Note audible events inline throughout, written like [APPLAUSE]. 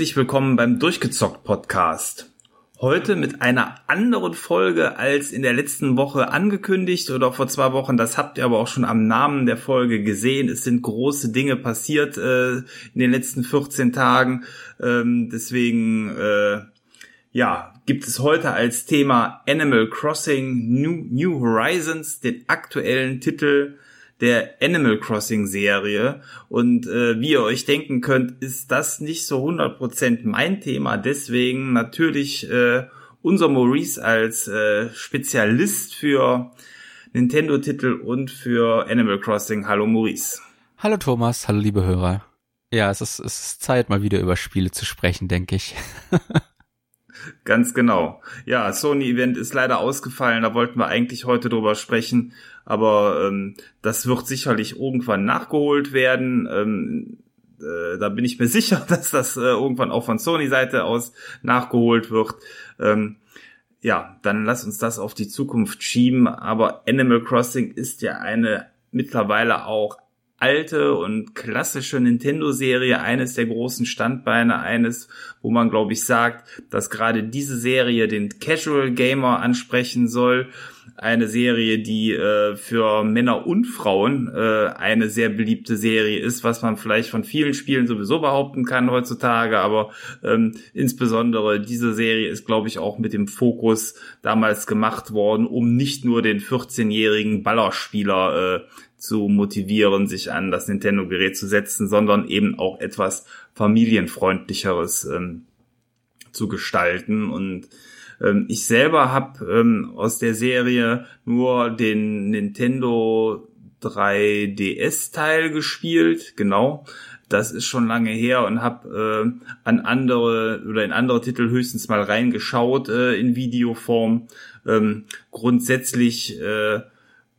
Herzlich willkommen beim Durchgezockt Podcast. Heute mit einer anderen Folge als in der letzten Woche angekündigt oder vor zwei Wochen. Das habt ihr aber auch schon am Namen der Folge gesehen. Es sind große Dinge passiert äh, in den letzten 14 Tagen. Ähm, deswegen, äh, ja, gibt es heute als Thema Animal Crossing New, New Horizons den aktuellen Titel der Animal Crossing Serie. Und äh, wie ihr euch denken könnt, ist das nicht so 100% mein Thema. Deswegen natürlich äh, unser Maurice als äh, Spezialist für Nintendo-Titel und für Animal Crossing. Hallo Maurice. Hallo Thomas, hallo liebe Hörer. Ja, es ist, es ist Zeit, mal wieder über Spiele zu sprechen, denke ich. [LAUGHS] Ganz genau. Ja, Sony-Event ist leider ausgefallen, da wollten wir eigentlich heute drüber sprechen, aber ähm, das wird sicherlich irgendwann nachgeholt werden. Ähm, äh, da bin ich mir [LAUGHS] sicher, dass das äh, irgendwann auch von Sony-Seite aus nachgeholt wird. Ähm, ja, dann lass uns das auf die Zukunft schieben. Aber Animal Crossing ist ja eine mittlerweile auch alte und klassische Nintendo-Serie, eines der großen Standbeine, eines, wo man, glaube ich, sagt, dass gerade diese Serie den Casual Gamer ansprechen soll. Eine Serie, die äh, für Männer und Frauen äh, eine sehr beliebte Serie ist, was man vielleicht von vielen Spielen sowieso behaupten kann heutzutage, aber ähm, insbesondere diese Serie ist, glaube ich, auch mit dem Fokus damals gemacht worden, um nicht nur den 14-jährigen Ballerspieler äh, zu motivieren, sich an das Nintendo-Gerät zu setzen, sondern eben auch etwas familienfreundlicheres ähm, zu gestalten. Und ähm, ich selber habe ähm, aus der Serie nur den Nintendo 3DS-Teil gespielt, genau. Das ist schon lange her und habe äh, an andere oder in andere Titel höchstens mal reingeschaut äh, in Videoform. Ähm, grundsätzlich äh,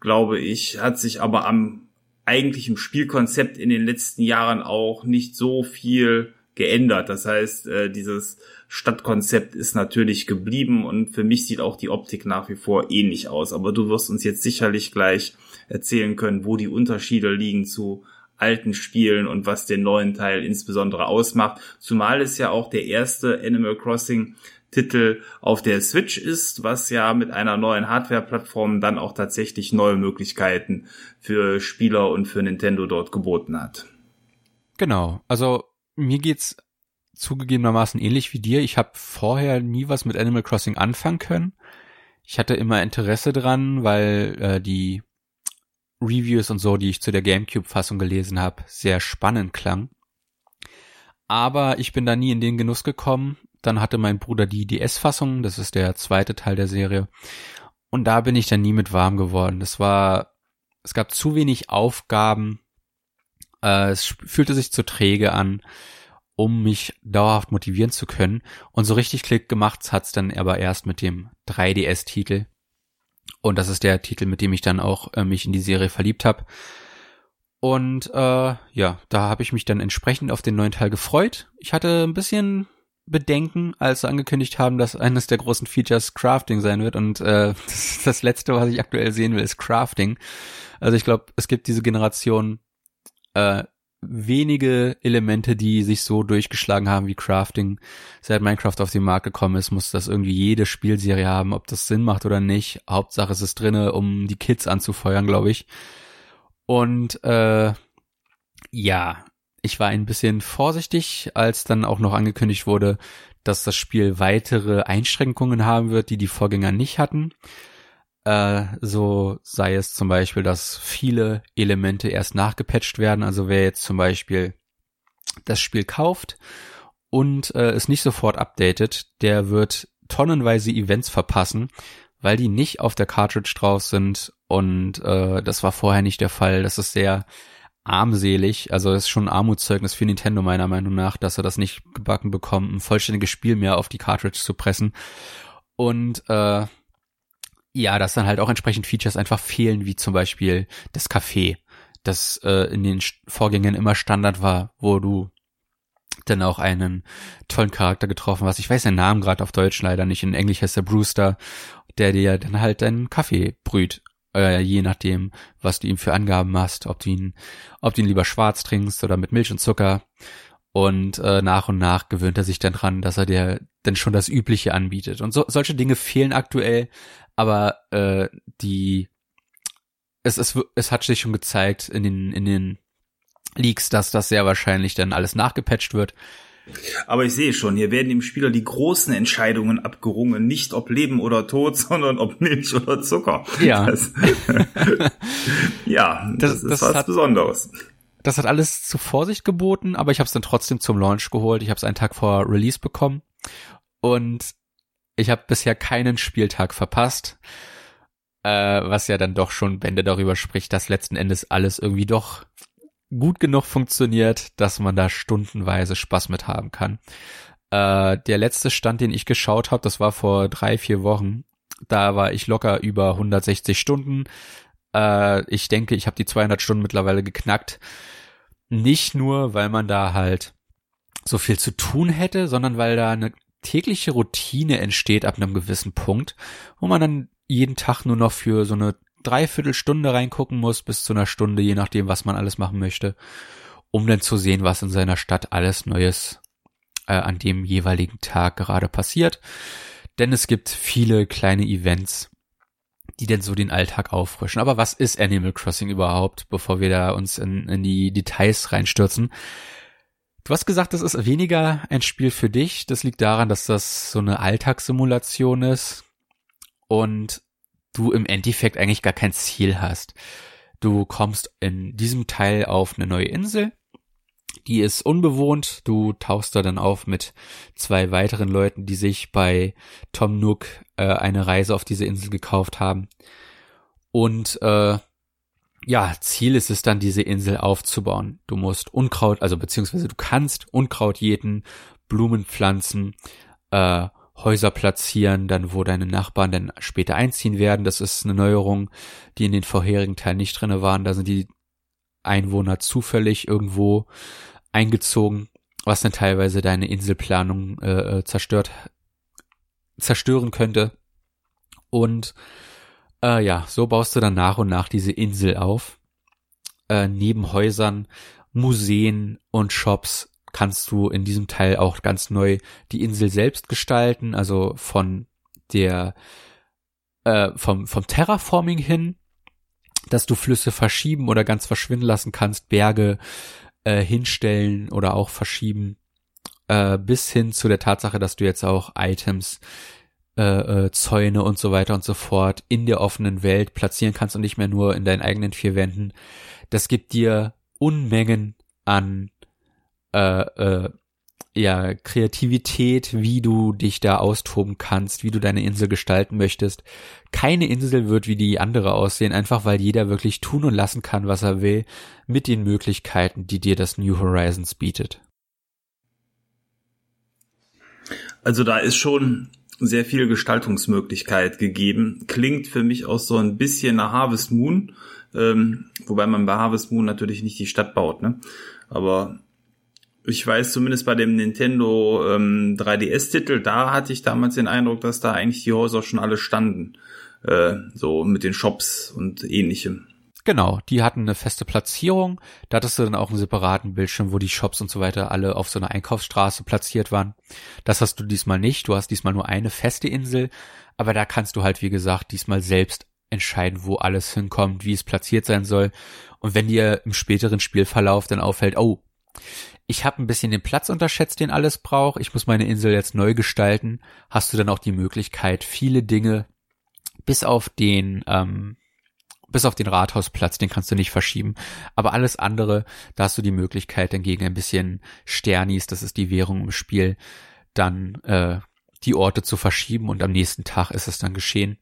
glaube ich, hat sich aber am eigentlichen Spielkonzept in den letzten Jahren auch nicht so viel geändert. Das heißt, äh, dieses Stadtkonzept ist natürlich geblieben und für mich sieht auch die Optik nach wie vor ähnlich aus. Aber du wirst uns jetzt sicherlich gleich erzählen können, wo die Unterschiede liegen zu alten Spielen und was den neuen Teil insbesondere ausmacht. Zumal es ja auch der erste Animal Crossing Titel auf der Switch ist, was ja mit einer neuen Hardware-Plattform dann auch tatsächlich neue Möglichkeiten für Spieler und für Nintendo dort geboten hat. Genau, also mir geht's zugegebenermaßen ähnlich wie dir. Ich habe vorher nie was mit Animal Crossing anfangen können. Ich hatte immer Interesse dran, weil äh, die Reviews und so, die ich zu der GameCube-Fassung gelesen habe, sehr spannend klang. Aber ich bin da nie in den Genuss gekommen, dann hatte mein Bruder die DS-Fassung, das ist der zweite Teil der Serie. Und da bin ich dann nie mit warm geworden. Das war, es gab zu wenig Aufgaben. Äh, es fühlte sich zu träge an, um mich dauerhaft motivieren zu können. Und so richtig Klick gemacht hat's dann aber erst mit dem 3DS-Titel. Und das ist der Titel, mit dem ich dann auch äh, mich in die Serie verliebt habe. Und äh, ja, da habe ich mich dann entsprechend auf den neuen Teil gefreut. Ich hatte ein bisschen Bedenken, als sie angekündigt haben, dass eines der großen Features Crafting sein wird. Und äh, [LAUGHS] das, das letzte, was ich aktuell sehen will, ist Crafting. Also ich glaube, es gibt diese Generation äh, wenige Elemente, die sich so durchgeschlagen haben wie Crafting. Seit Minecraft auf den Markt gekommen ist, muss das irgendwie jede Spielserie haben, ob das Sinn macht oder nicht. Hauptsache es ist drinne, um die Kids anzufeuern, glaube ich. Und äh, ja, ich war ein bisschen vorsichtig, als dann auch noch angekündigt wurde, dass das Spiel weitere Einschränkungen haben wird, die die Vorgänger nicht hatten. Äh, so sei es zum Beispiel, dass viele Elemente erst nachgepatcht werden. Also wer jetzt zum Beispiel das Spiel kauft und äh, es nicht sofort updatet, der wird tonnenweise Events verpassen, weil die nicht auf der Cartridge drauf sind und äh, das war vorher nicht der Fall. Das ist sehr armselig. Also es ist schon ein Armutszeugnis für Nintendo meiner Meinung nach, dass er das nicht gebacken bekommt, ein vollständiges Spiel mehr auf die Cartridge zu pressen. Und äh, ja, dass dann halt auch entsprechend Features einfach fehlen, wie zum Beispiel das Café, das äh, in den Vorgängen immer Standard war, wo du dann auch einen tollen Charakter getroffen hast. Ich weiß den Namen gerade auf Deutsch leider nicht. In Englisch heißt er Brewster, der dir dann halt deinen Kaffee brüht äh, je nachdem, was du ihm für Angaben machst, ob du ihn, ob du ihn lieber schwarz trinkst oder mit Milch und Zucker. Und äh, nach und nach gewöhnt er sich dann dran, dass er dir dann schon das Übliche anbietet. Und so, solche Dinge fehlen aktuell, aber äh, die es, es, es hat sich schon gezeigt in den, in den Leaks, dass das sehr wahrscheinlich dann alles nachgepatcht wird. Aber ich sehe schon, hier werden dem Spieler die großen Entscheidungen abgerungen, nicht ob Leben oder Tod, [LAUGHS] sondern ob Milch oder Zucker. Ja. Das, [LAUGHS] ja, das, das ist das was hat, Besonderes. Das hat alles zu Vorsicht geboten, aber ich habe es dann trotzdem zum Launch geholt. Ich habe es einen Tag vor Release bekommen und ich habe bisher keinen Spieltag verpasst, äh, was ja dann doch schon Bände darüber spricht, dass letzten Endes alles irgendwie doch gut genug funktioniert, dass man da stundenweise Spaß mit haben kann. Äh, der letzte Stand, den ich geschaut habe, das war vor drei, vier Wochen. Da war ich locker über 160 Stunden. Äh, ich denke, ich habe die 200 Stunden mittlerweile geknackt. Nicht nur, weil man da halt so viel zu tun hätte, sondern weil da eine tägliche Routine entsteht ab einem gewissen Punkt, wo man dann jeden Tag nur noch für so eine Dreiviertelstunde reingucken muss, bis zu einer Stunde, je nachdem, was man alles machen möchte, um dann zu sehen, was in seiner Stadt alles Neues äh, an dem jeweiligen Tag gerade passiert. Denn es gibt viele kleine Events, die denn so den Alltag auffrischen. Aber was ist Animal Crossing überhaupt, bevor wir da uns in, in die Details reinstürzen? Du hast gesagt, das ist weniger ein Spiel für dich. Das liegt daran, dass das so eine Alltagssimulation ist. Und du im Endeffekt eigentlich gar kein Ziel hast. Du kommst in diesem Teil auf eine neue Insel. Die ist unbewohnt. Du tauchst da dann auf mit zwei weiteren Leuten, die sich bei Tom Nook äh, eine Reise auf diese Insel gekauft haben. Und äh, ja, Ziel ist es dann, diese Insel aufzubauen. Du musst Unkraut, also beziehungsweise du kannst Unkraut jäten, Blumen pflanzen, äh, Häuser platzieren, dann wo deine Nachbarn dann später einziehen werden. Das ist eine Neuerung, die in den vorherigen Teilen nicht drinne waren. Da sind die Einwohner zufällig irgendwo eingezogen, was dann teilweise deine Inselplanung äh, äh zerstört, zerstören könnte. Und äh, ja, so baust du dann nach und nach diese Insel auf. Äh, neben Häusern, Museen und Shops kannst du in diesem Teil auch ganz neu die Insel selbst gestalten, also von der äh, vom vom Terraforming hin, dass du Flüsse verschieben oder ganz verschwinden lassen kannst, Berge äh, hinstellen oder auch verschieben, äh, bis hin zu der Tatsache, dass du jetzt auch Items äh, äh, Zäune und so weiter und so fort in der offenen Welt platzieren kannst und nicht mehr nur in deinen eigenen vier Wänden. Das gibt dir Unmengen an äh, äh, ja, Kreativität, wie du dich da austoben kannst, wie du deine Insel gestalten möchtest. Keine Insel wird wie die andere aussehen, einfach weil jeder wirklich tun und lassen kann, was er will, mit den Möglichkeiten, die dir das New Horizons bietet. Also da ist schon sehr viel Gestaltungsmöglichkeit gegeben. Klingt für mich auch so ein bisschen nach Harvest Moon, ähm, wobei man bei Harvest Moon natürlich nicht die Stadt baut, ne? Aber ich weiß zumindest bei dem Nintendo ähm, 3DS-Titel, da hatte ich damals den Eindruck, dass da eigentlich die Häuser schon alle standen. Äh, so mit den Shops und ähnlichem. Genau, die hatten eine feste Platzierung. Da hattest du dann auch einen separaten Bildschirm, wo die Shops und so weiter alle auf so einer Einkaufsstraße platziert waren. Das hast du diesmal nicht. Du hast diesmal nur eine feste Insel. Aber da kannst du halt, wie gesagt, diesmal selbst entscheiden, wo alles hinkommt, wie es platziert sein soll. Und wenn dir im späteren Spielverlauf dann auffällt, oh, ich habe ein bisschen den Platz unterschätzt, den alles braucht, ich muss meine Insel jetzt neu gestalten, hast du dann auch die Möglichkeit, viele Dinge bis auf den ähm, bis auf den Rathausplatz, den kannst du nicht verschieben. Aber alles andere, da hast du die Möglichkeit, dann gegen ein bisschen Sternis, das ist die Währung im Spiel, dann äh, die Orte zu verschieben und am nächsten Tag ist es dann geschehen.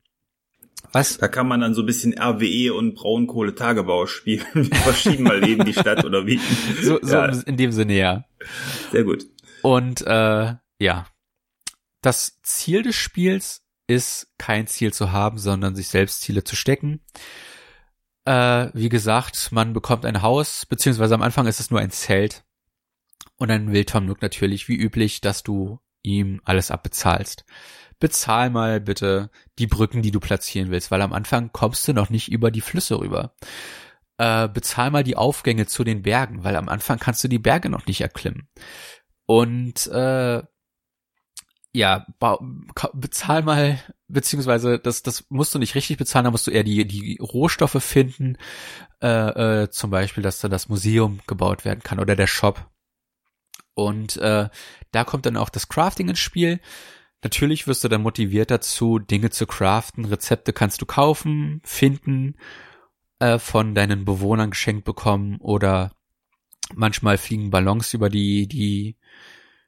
Was? Da kann man dann so ein bisschen RWE und Braunkohle-Tagebau spielen. [LAUGHS] Wir verschieben mal eben die Stadt oder wie. So, so ja. in dem Sinne, ja. Sehr gut. Und äh, ja, das Ziel des Spiels ist kein Ziel zu haben, sondern sich selbst Ziele zu stecken. Äh, wie gesagt, man bekommt ein Haus, beziehungsweise am Anfang ist es nur ein Zelt. Und dann will Tom Nook natürlich, wie üblich, dass du ihm alles abbezahlst bezahl mal bitte die Brücken, die du platzieren willst, weil am Anfang kommst du noch nicht über die Flüsse rüber. äh, bezahl mal die Aufgänge zu den Bergen, weil am Anfang kannst du die Berge noch nicht erklimmen. Und äh, ja, bezahl mal, beziehungsweise das, das musst du nicht richtig bezahlen, da musst du eher die, die Rohstoffe finden, äh, äh, zum Beispiel, dass da das Museum gebaut werden kann oder der Shop. Und äh, da kommt dann auch das Crafting ins Spiel. Natürlich wirst du dann motiviert dazu, Dinge zu craften. Rezepte kannst du kaufen, finden, äh, von deinen Bewohnern geschenkt bekommen oder manchmal fliegen Ballons über die, die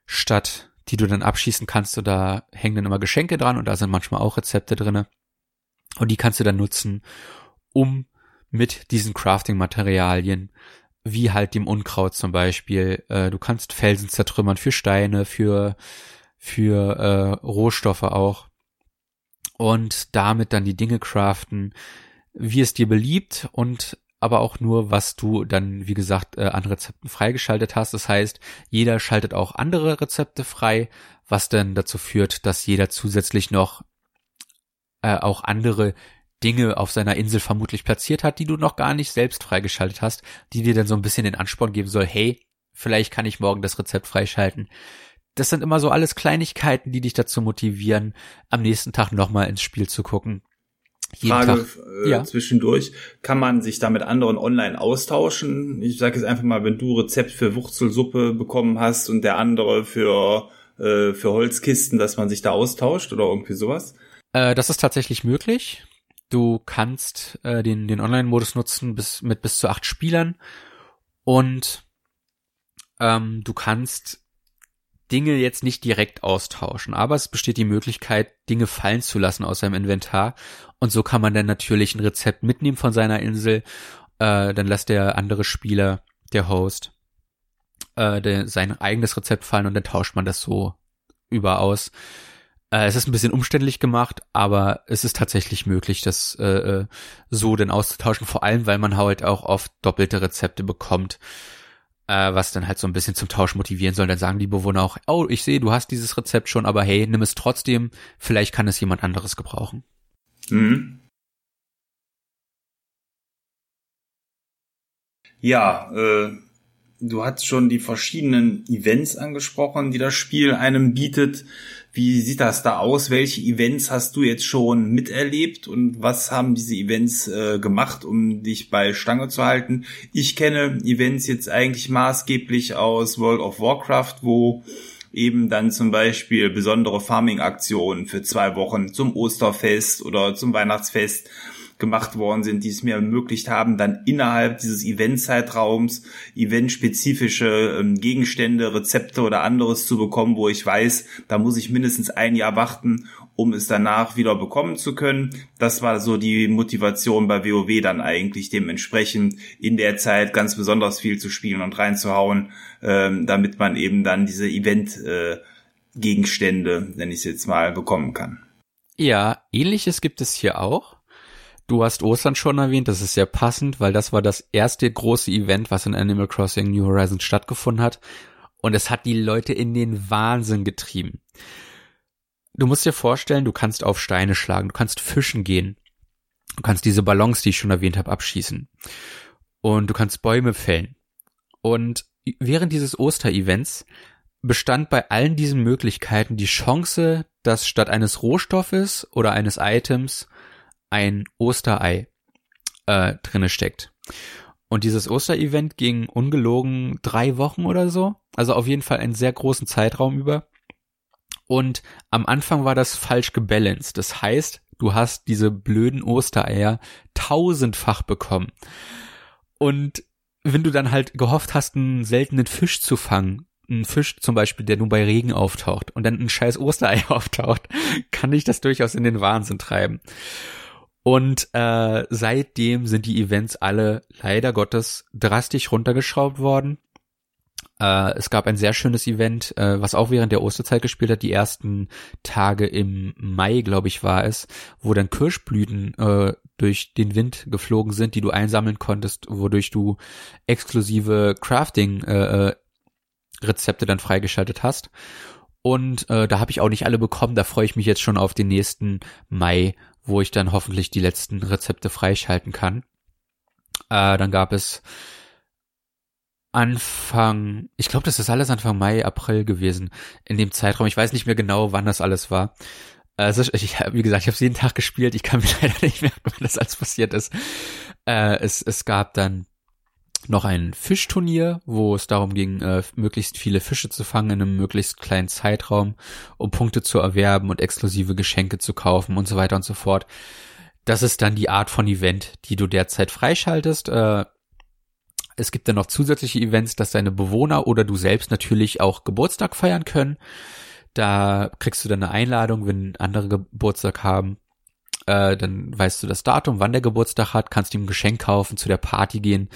Stadt die du dann abschießen kannst und da hängen dann immer Geschenke dran und da sind manchmal auch Rezepte drinne und die kannst du dann nutzen, um mit diesen Crafting-Materialien wie halt dem Unkraut zum Beispiel. Äh, du kannst Felsen zertrümmern für Steine, für für äh, Rohstoffe auch und damit dann die Dinge craften, wie es dir beliebt und aber auch nur, was du dann, wie gesagt, äh, an Rezepten freigeschaltet hast. Das heißt, jeder schaltet auch andere Rezepte frei, was dann dazu führt, dass jeder zusätzlich noch äh, auch andere Dinge auf seiner Insel vermutlich platziert hat, die du noch gar nicht selbst freigeschaltet hast, die dir dann so ein bisschen den Ansporn geben soll, hey, vielleicht kann ich morgen das Rezept freischalten. Das sind immer so alles Kleinigkeiten, die dich dazu motivieren, am nächsten Tag nochmal ins Spiel zu gucken Frage äh, ja. zwischendurch. Kann man sich da mit anderen online austauschen? Ich sage jetzt einfach mal, wenn du Rezept für Wurzelsuppe bekommen hast und der andere für, äh, für Holzkisten, dass man sich da austauscht oder irgendwie sowas? Äh, das ist tatsächlich möglich. Du kannst äh, den, den Online-Modus nutzen bis, mit bis zu acht Spielern und ähm, du kannst Dinge jetzt nicht direkt austauschen, aber es besteht die Möglichkeit, Dinge fallen zu lassen aus seinem Inventar. Und so kann man dann natürlich ein Rezept mitnehmen von seiner Insel. Äh, dann lässt der andere Spieler, der Host, äh, der, sein eigenes Rezept fallen und dann tauscht man das so über aus. Äh, es ist ein bisschen umständlich gemacht, aber es ist tatsächlich möglich, das äh, äh so dann auszutauschen, vor allem weil man halt auch oft doppelte Rezepte bekommt äh, was dann halt so ein bisschen zum Tausch motivieren soll. Dann sagen die Bewohner auch, oh, ich sehe, du hast dieses Rezept schon, aber hey, nimm es trotzdem, vielleicht kann es jemand anderes gebrauchen. Mhm. Ja, äh, du hast schon die verschiedenen Events angesprochen, die das Spiel einem bietet. Wie sieht das da aus? Welche Events hast du jetzt schon miterlebt und was haben diese Events äh, gemacht, um dich bei Stange zu halten? Ich kenne Events jetzt eigentlich maßgeblich aus World of Warcraft, wo eben dann zum Beispiel besondere Farming-Aktionen für zwei Wochen zum Osterfest oder zum Weihnachtsfest gemacht worden sind, die es mir ermöglicht haben, dann innerhalb dieses Eventzeitraums eventspezifische ähm, Gegenstände, Rezepte oder anderes zu bekommen, wo ich weiß, da muss ich mindestens ein Jahr warten, um es danach wieder bekommen zu können. Das war so die Motivation bei WoW dann eigentlich dementsprechend in der Zeit ganz besonders viel zu spielen und reinzuhauen, ähm, damit man eben dann diese Event äh, Gegenstände, ich es jetzt mal, bekommen kann. Ja, ähnliches gibt es hier auch. Du hast Ostern schon erwähnt, das ist sehr passend, weil das war das erste große Event, was in Animal Crossing New Horizons stattgefunden hat. Und es hat die Leute in den Wahnsinn getrieben. Du musst dir vorstellen, du kannst auf Steine schlagen, du kannst fischen gehen. Du kannst diese Ballons, die ich schon erwähnt habe, abschießen. Und du kannst Bäume fällen. Und während dieses Osterevents bestand bei allen diesen Möglichkeiten die Chance, dass statt eines Rohstoffes oder eines Items ein Osterei äh, drinne steckt. Und dieses Osterevent ging ungelogen drei Wochen oder so. Also auf jeden Fall einen sehr großen Zeitraum über. Und am Anfang war das falsch gebalanced. Das heißt, du hast diese blöden Ostereier tausendfach bekommen. Und wenn du dann halt gehofft hast, einen seltenen Fisch zu fangen, einen Fisch zum Beispiel, der nur bei Regen auftaucht und dann ein scheiß Osterei [LAUGHS] auftaucht, kann dich das durchaus in den Wahnsinn treiben. Und äh, seitdem sind die Events alle leider Gottes drastisch runtergeschraubt worden. Äh, es gab ein sehr schönes Event, äh, was auch während der Osterzeit gespielt hat. Die ersten Tage im Mai, glaube ich, war es, wo dann Kirschblüten äh, durch den Wind geflogen sind, die du einsammeln konntest, wodurch du exklusive Crafting äh, äh Rezepte dann freigeschaltet hast. Und äh, da habe ich auch nicht alle bekommen. Da freue ich mich jetzt schon auf den nächsten Mai, wo ich dann hoffentlich die letzten Rezepte freischalten kann. Äh, dann gab es Anfang, ich glaube, das ist alles Anfang Mai, April gewesen, in dem Zeitraum. Ich weiß nicht mehr genau, wann das alles war. Also ich, wie gesagt, ich habe jeden Tag gespielt. Ich kann mir [LAUGHS] leider nicht merken, wann das alles passiert ist. Äh, es, es gab dann noch ein Fischturnier, wo es darum ging, äh, möglichst viele Fische zu fangen in einem möglichst kleinen Zeitraum, um Punkte zu erwerben und exklusive Geschenke zu kaufen und so weiter und so fort. Das ist dann die Art von Event, die du derzeit freischaltest. Äh, es gibt dann noch zusätzliche Events, dass deine Bewohner oder du selbst natürlich auch Geburtstag feiern können. Da kriegst du dann eine Einladung, wenn andere Geburtstag haben. Äh, dann weißt du das Datum, wann der Geburtstag hat, kannst ihm ein Geschenk kaufen, zu der Party gehen.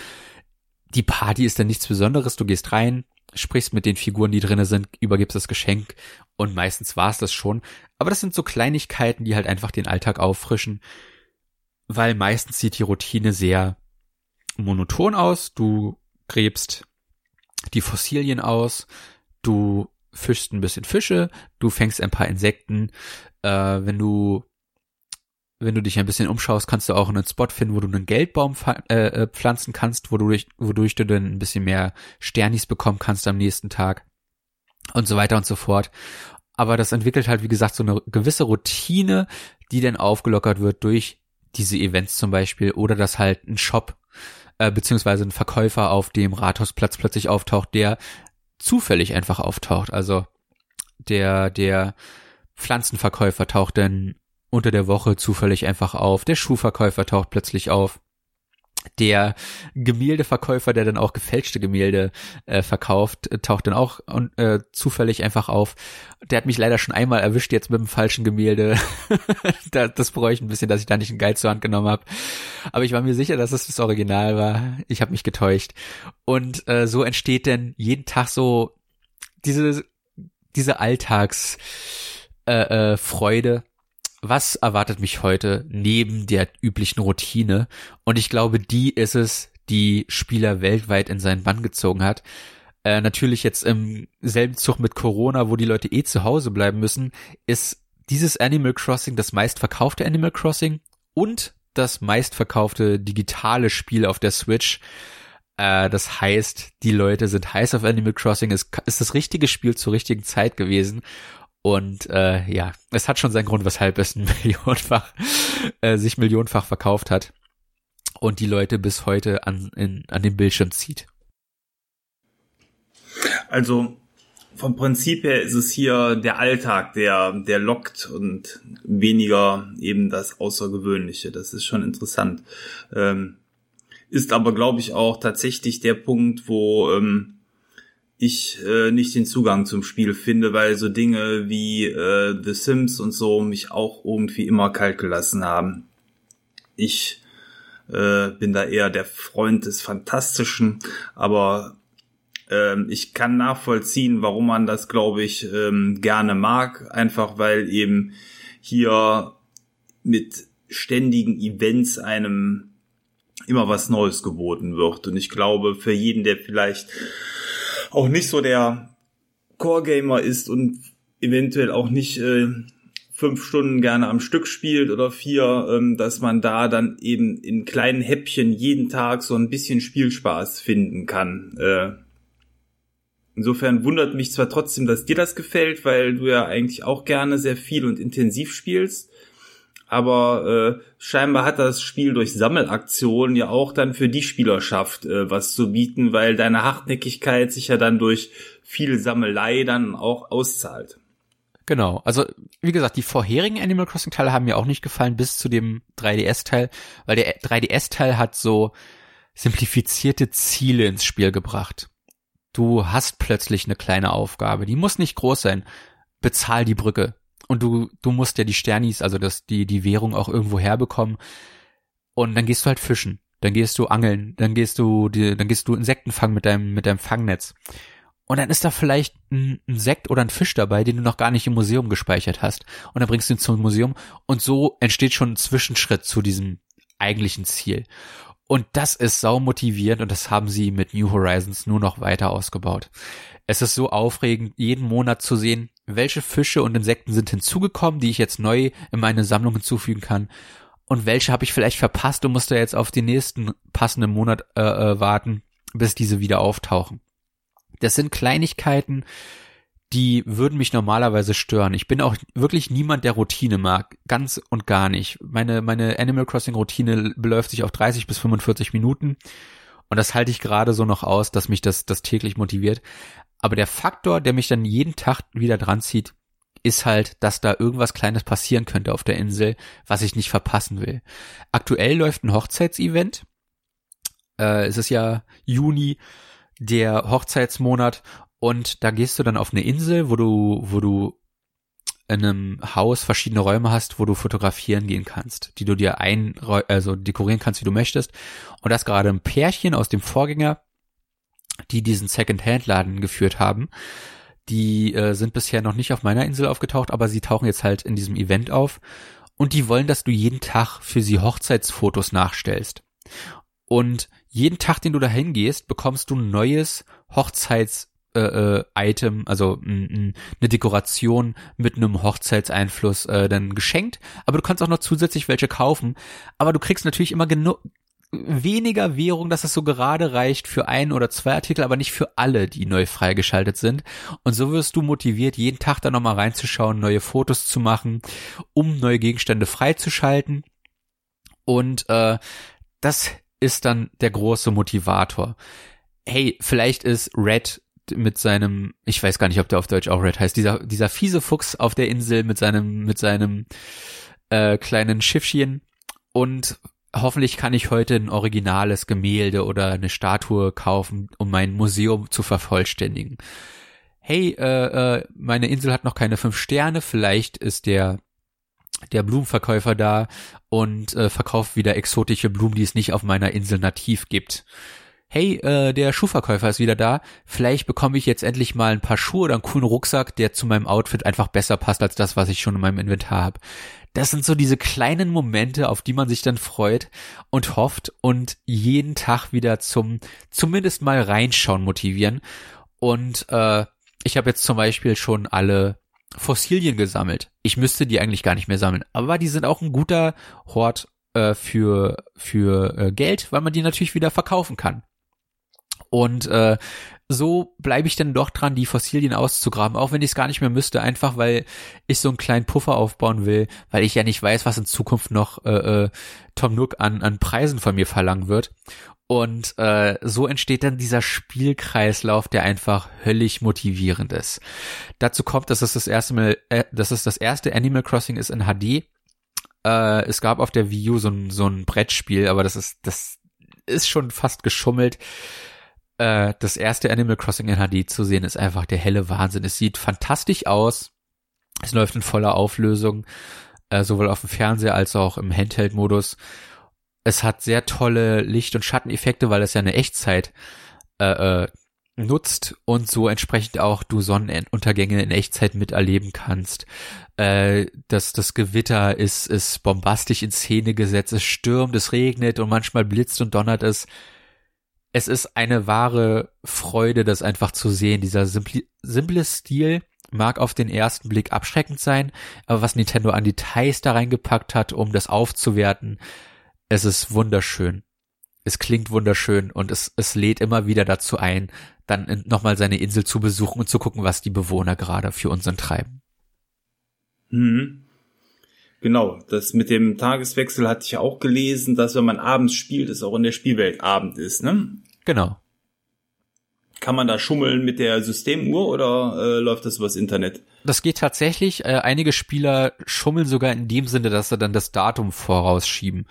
Die Party ist dann nichts Besonderes. Du gehst rein, sprichst mit den Figuren, die drinnen sind, übergibst das Geschenk und meistens war es das schon. Aber das sind so Kleinigkeiten, die halt einfach den Alltag auffrischen, weil meistens sieht die Routine sehr monoton aus. Du gräbst die Fossilien aus, du fischst ein bisschen Fische, du fängst ein paar Insekten. Äh, wenn du wenn du dich ein bisschen umschaust, kannst du auch einen Spot finden, wo du einen Geldbaum äh, äh, pflanzen kannst, wodurch, wodurch du dann ein bisschen mehr Sternis bekommen kannst am nächsten Tag und so weiter und so fort. Aber das entwickelt halt, wie gesagt, so eine gewisse Routine, die dann aufgelockert wird durch diese Events zum Beispiel oder dass halt ein Shop äh, beziehungsweise ein Verkäufer auf dem Rathausplatz plötzlich auftaucht, der zufällig einfach auftaucht. Also der, der Pflanzenverkäufer taucht dann unter der Woche zufällig einfach auf, der Schuhverkäufer taucht plötzlich auf der Gemäldeverkäufer, der dann auch gefälschte Gemälde äh, verkauft, äh, taucht dann auch äh, zufällig einfach auf. Der hat mich leider schon einmal erwischt jetzt mit dem falschen Gemälde. [LAUGHS] da, das bereue ich ein bisschen, dass ich da nicht einen Guide zur Hand genommen habe. Aber ich war mir sicher, dass es das Original war. Ich habe mich getäuscht. Und äh, so entsteht denn jeden Tag so diese diese Alltags äh, äh, Freude was erwartet mich heute neben der üblichen Routine? Und ich glaube, die ist es, die Spieler weltweit in seinen Bann gezogen hat. Äh, natürlich jetzt im selben Zug mit Corona, wo die Leute eh zu Hause bleiben müssen, ist dieses Animal Crossing das meistverkaufte Animal Crossing und das meistverkaufte digitale Spiel auf der Switch. Äh, das heißt, die Leute sind heiß auf Animal Crossing. Es ist das richtige Spiel zur richtigen Zeit gewesen. Und äh, ja, es hat schon seinen Grund, weshalb es ein [LAUGHS] millionenfach, äh, sich millionenfach verkauft hat und die Leute bis heute an, in, an den Bildschirm zieht. Also vom Prinzip her ist es hier der Alltag, der, der lockt und weniger eben das Außergewöhnliche. Das ist schon interessant. Ähm, ist aber, glaube ich, auch tatsächlich der Punkt, wo ähm, ich äh, nicht den Zugang zum Spiel finde, weil so Dinge wie äh, The Sims und so mich auch irgendwie immer kalt gelassen haben. Ich äh, bin da eher der Freund des Fantastischen, aber äh, ich kann nachvollziehen, warum man das, glaube ich, ähm, gerne mag, einfach weil eben hier mit ständigen Events einem immer was Neues geboten wird. Und ich glaube, für jeden, der vielleicht auch nicht so der Core-Gamer ist und eventuell auch nicht äh, fünf Stunden gerne am Stück spielt oder vier, ähm, dass man da dann eben in kleinen Häppchen jeden Tag so ein bisschen Spielspaß finden kann. Äh, insofern wundert mich zwar trotzdem, dass dir das gefällt, weil du ja eigentlich auch gerne sehr viel und intensiv spielst aber äh, scheinbar hat das Spiel durch Sammelaktionen ja auch dann für die Spielerschaft äh, was zu bieten, weil deine Hartnäckigkeit sich ja dann durch viel Sammelei dann auch auszahlt. Genau, also wie gesagt, die vorherigen Animal Crossing Teile haben mir auch nicht gefallen bis zu dem 3DS Teil, weil der 3DS Teil hat so simplifizierte Ziele ins Spiel gebracht. Du hast plötzlich eine kleine Aufgabe, die muss nicht groß sein. Bezahl die Brücke. Und du, du musst ja die Sternis, also das, die, die Währung auch irgendwo herbekommen. Und dann gehst du halt fischen. Dann gehst du angeln. Dann gehst du, die, dann gehst du Insekten fangen mit deinem, mit deinem Fangnetz. Und dann ist da vielleicht ein Insekt oder ein Fisch dabei, den du noch gar nicht im Museum gespeichert hast. Und dann bringst du ihn zum Museum. Und so entsteht schon ein Zwischenschritt zu diesem eigentlichen Ziel. Und das ist sau motivierend und das haben sie mit New Horizons nur noch weiter ausgebaut. Es ist so aufregend, jeden Monat zu sehen, welche Fische und Insekten sind hinzugekommen, die ich jetzt neu in meine Sammlung hinzufügen kann. und welche habe ich vielleicht verpasst und musste jetzt auf den nächsten passenden Monat äh, äh, warten, bis diese wieder auftauchen. Das sind Kleinigkeiten, die würden mich normalerweise stören. Ich bin auch wirklich niemand, der Routine mag. Ganz und gar nicht. Meine, meine Animal Crossing Routine beläuft sich auf 30 bis 45 Minuten. Und das halte ich gerade so noch aus, dass mich das, das täglich motiviert. Aber der Faktor, der mich dann jeden Tag wieder dran zieht, ist halt, dass da irgendwas Kleines passieren könnte auf der Insel, was ich nicht verpassen will. Aktuell läuft ein Hochzeitsevent. Äh, es ist ja Juni, der Hochzeitsmonat, und da gehst du dann auf eine Insel, wo du, wo du in einem Haus verschiedene Räume hast, wo du fotografieren gehen kannst, die du dir ein, also dekorieren kannst, wie du möchtest. Und das gerade ein Pärchen aus dem Vorgänger, die diesen Second-Hand-Laden geführt haben. Die äh, sind bisher noch nicht auf meiner Insel aufgetaucht, aber sie tauchen jetzt halt in diesem Event auf. Und die wollen, dass du jeden Tag für sie Hochzeitsfotos nachstellst. Und jeden Tag, den du da hingehst, bekommst du ein neues Hochzeits äh, äh, Item, also eine Dekoration mit einem Hochzeitseinfluss äh, dann geschenkt, aber du kannst auch noch zusätzlich welche kaufen, aber du kriegst natürlich immer genug weniger Währung, dass es so gerade reicht für ein oder zwei Artikel, aber nicht für alle, die neu freigeschaltet sind. Und so wirst du motiviert, jeden Tag da nochmal reinzuschauen, neue Fotos zu machen, um neue Gegenstände freizuschalten. Und äh, das ist dann der große Motivator. Hey, vielleicht ist Red mit seinem, ich weiß gar nicht, ob der auf Deutsch auch Red heißt, dieser, dieser fiese Fuchs auf der Insel mit seinem, mit seinem äh, kleinen Schiffchen. Und hoffentlich kann ich heute ein originales Gemälde oder eine Statue kaufen, um mein Museum zu vervollständigen. Hey, äh, äh, meine Insel hat noch keine fünf Sterne, vielleicht ist der der Blumenverkäufer da und äh, verkauft wieder exotische Blumen, die es nicht auf meiner Insel nativ gibt hey, äh, der Schuhverkäufer ist wieder da, vielleicht bekomme ich jetzt endlich mal ein paar Schuhe oder einen coolen Rucksack, der zu meinem Outfit einfach besser passt als das, was ich schon in meinem Inventar habe. Das sind so diese kleinen Momente, auf die man sich dann freut und hofft und jeden Tag wieder zum zumindest mal reinschauen motivieren. Und äh, ich habe jetzt zum Beispiel schon alle Fossilien gesammelt. Ich müsste die eigentlich gar nicht mehr sammeln, aber die sind auch ein guter Hort äh, für für äh, Geld, weil man die natürlich wieder verkaufen kann. Und äh, so bleibe ich dann doch dran, die Fossilien auszugraben, auch wenn ich es gar nicht mehr müsste, einfach weil ich so einen kleinen Puffer aufbauen will, weil ich ja nicht weiß, was in Zukunft noch äh, äh, Tom Nook an, an Preisen von mir verlangen wird. Und äh, so entsteht dann dieser Spielkreislauf, der einfach höllisch motivierend ist. Dazu kommt, dass es das erste Mal, äh, dass es das erste Animal Crossing ist in HD. Äh, es gab auf der Wii U so ein, so ein Brettspiel, aber das ist, das ist schon fast geschummelt äh, das erste Animal Crossing in HD zu sehen, ist einfach der helle Wahnsinn. Es sieht fantastisch aus. Es läuft in voller Auflösung, äh, sowohl auf dem Fernseher als auch im Handheld-Modus. Es hat sehr tolle Licht- und Schatteneffekte, weil es ja eine Echtzeit äh, äh, nutzt und so entsprechend auch du Sonnenuntergänge in Echtzeit miterleben kannst. Äh, das, das Gewitter ist, ist bombastisch in Szene gesetzt, es stürmt, es regnet und manchmal blitzt und donnert es es ist eine wahre Freude, das einfach zu sehen. Dieser simple, simple Stil mag auf den ersten Blick abschreckend sein, aber was Nintendo an Details da reingepackt hat, um das aufzuwerten, es ist wunderschön. Es klingt wunderschön und es, es lädt immer wieder dazu ein, dann nochmal seine Insel zu besuchen und zu gucken, was die Bewohner gerade für uns treiben. Mhm. Genau, das mit dem Tageswechsel hatte ich auch gelesen, dass wenn man abends spielt, es auch in der Spielwelt Abend ist, ne? Genau. Kann man da schummeln mit der Systemuhr oder äh, läuft das übers Internet? Das geht tatsächlich. Äh, einige Spieler schummeln sogar in dem Sinne, dass sie dann das Datum vorausschieben.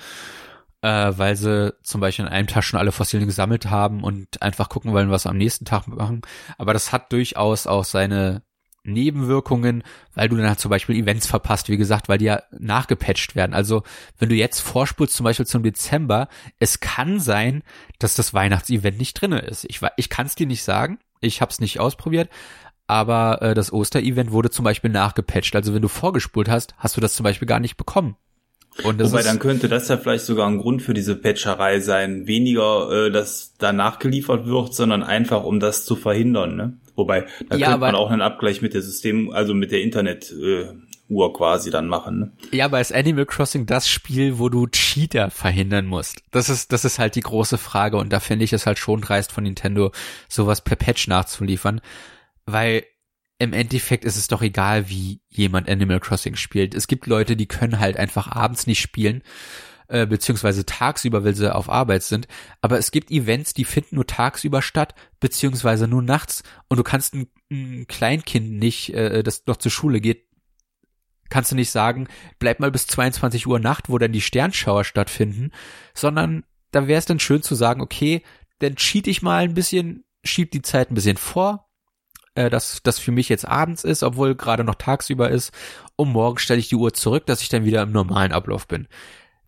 Äh, weil sie zum Beispiel in einem Tag schon alle Fossilien gesammelt haben und einfach gucken wollen, was sie am nächsten Tag machen. Aber das hat durchaus auch seine Nebenwirkungen, weil du dann zum Beispiel Events verpasst, wie gesagt, weil die ja nachgepatcht werden. Also wenn du jetzt vorspulst zum Beispiel zum Dezember, es kann sein, dass das Weihnachtsevent nicht drinne ist. Ich, ich kann es dir nicht sagen, ich habe es nicht ausprobiert, aber äh, das Osterevent wurde zum Beispiel nachgepatcht. Also wenn du vorgespult hast, hast du das zum Beispiel gar nicht bekommen. Und Wobei dann könnte das ja vielleicht sogar ein Grund für diese Patcherei sein. Weniger, äh, dass da nachgeliefert wird, sondern einfach, um das zu verhindern. Ne? Wobei, da ja, könnte man auch einen Abgleich mit der System, also mit der Internet, äh, Uhr quasi dann machen. Ne? Ja, aber ist Animal Crossing das Spiel, wo du Cheater verhindern musst? Das ist, das ist halt die große Frage und da finde ich es halt schon dreist von Nintendo, sowas per Patch nachzuliefern, weil im Endeffekt ist es doch egal, wie jemand Animal Crossing spielt. Es gibt Leute, die können halt einfach abends nicht spielen, äh, beziehungsweise tagsüber, weil sie auf Arbeit sind. Aber es gibt Events, die finden nur tagsüber statt, beziehungsweise nur nachts. Und du kannst ein, ein Kleinkind nicht, äh, das noch zur Schule geht, kannst du nicht sagen, bleib mal bis 22 Uhr Nacht, wo dann die Sternschauer stattfinden, sondern da wäre es dann schön zu sagen, okay, dann cheat ich mal ein bisschen, schieb die Zeit ein bisschen vor, äh, dass das für mich jetzt abends ist, obwohl gerade noch tagsüber ist. Und morgen stelle ich die Uhr zurück, dass ich dann wieder im normalen Ablauf bin.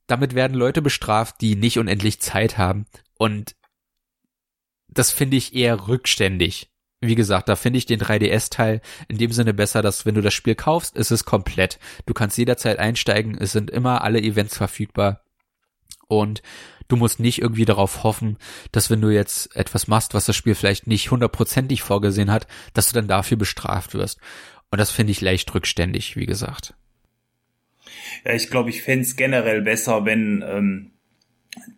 Damit werden Leute bestraft, die nicht unendlich Zeit haben. Und das finde ich eher rückständig. Wie gesagt, da finde ich den 3DS-Teil in dem Sinne besser, dass wenn du das Spiel kaufst, ist es komplett. Du kannst jederzeit einsteigen, es sind immer alle Events verfügbar. Und du musst nicht irgendwie darauf hoffen, dass wenn du jetzt etwas machst, was das Spiel vielleicht nicht hundertprozentig vorgesehen hat, dass du dann dafür bestraft wirst. Und das finde ich leicht rückständig, wie gesagt. Ja, ich glaube, ich fände es generell besser, wenn ähm,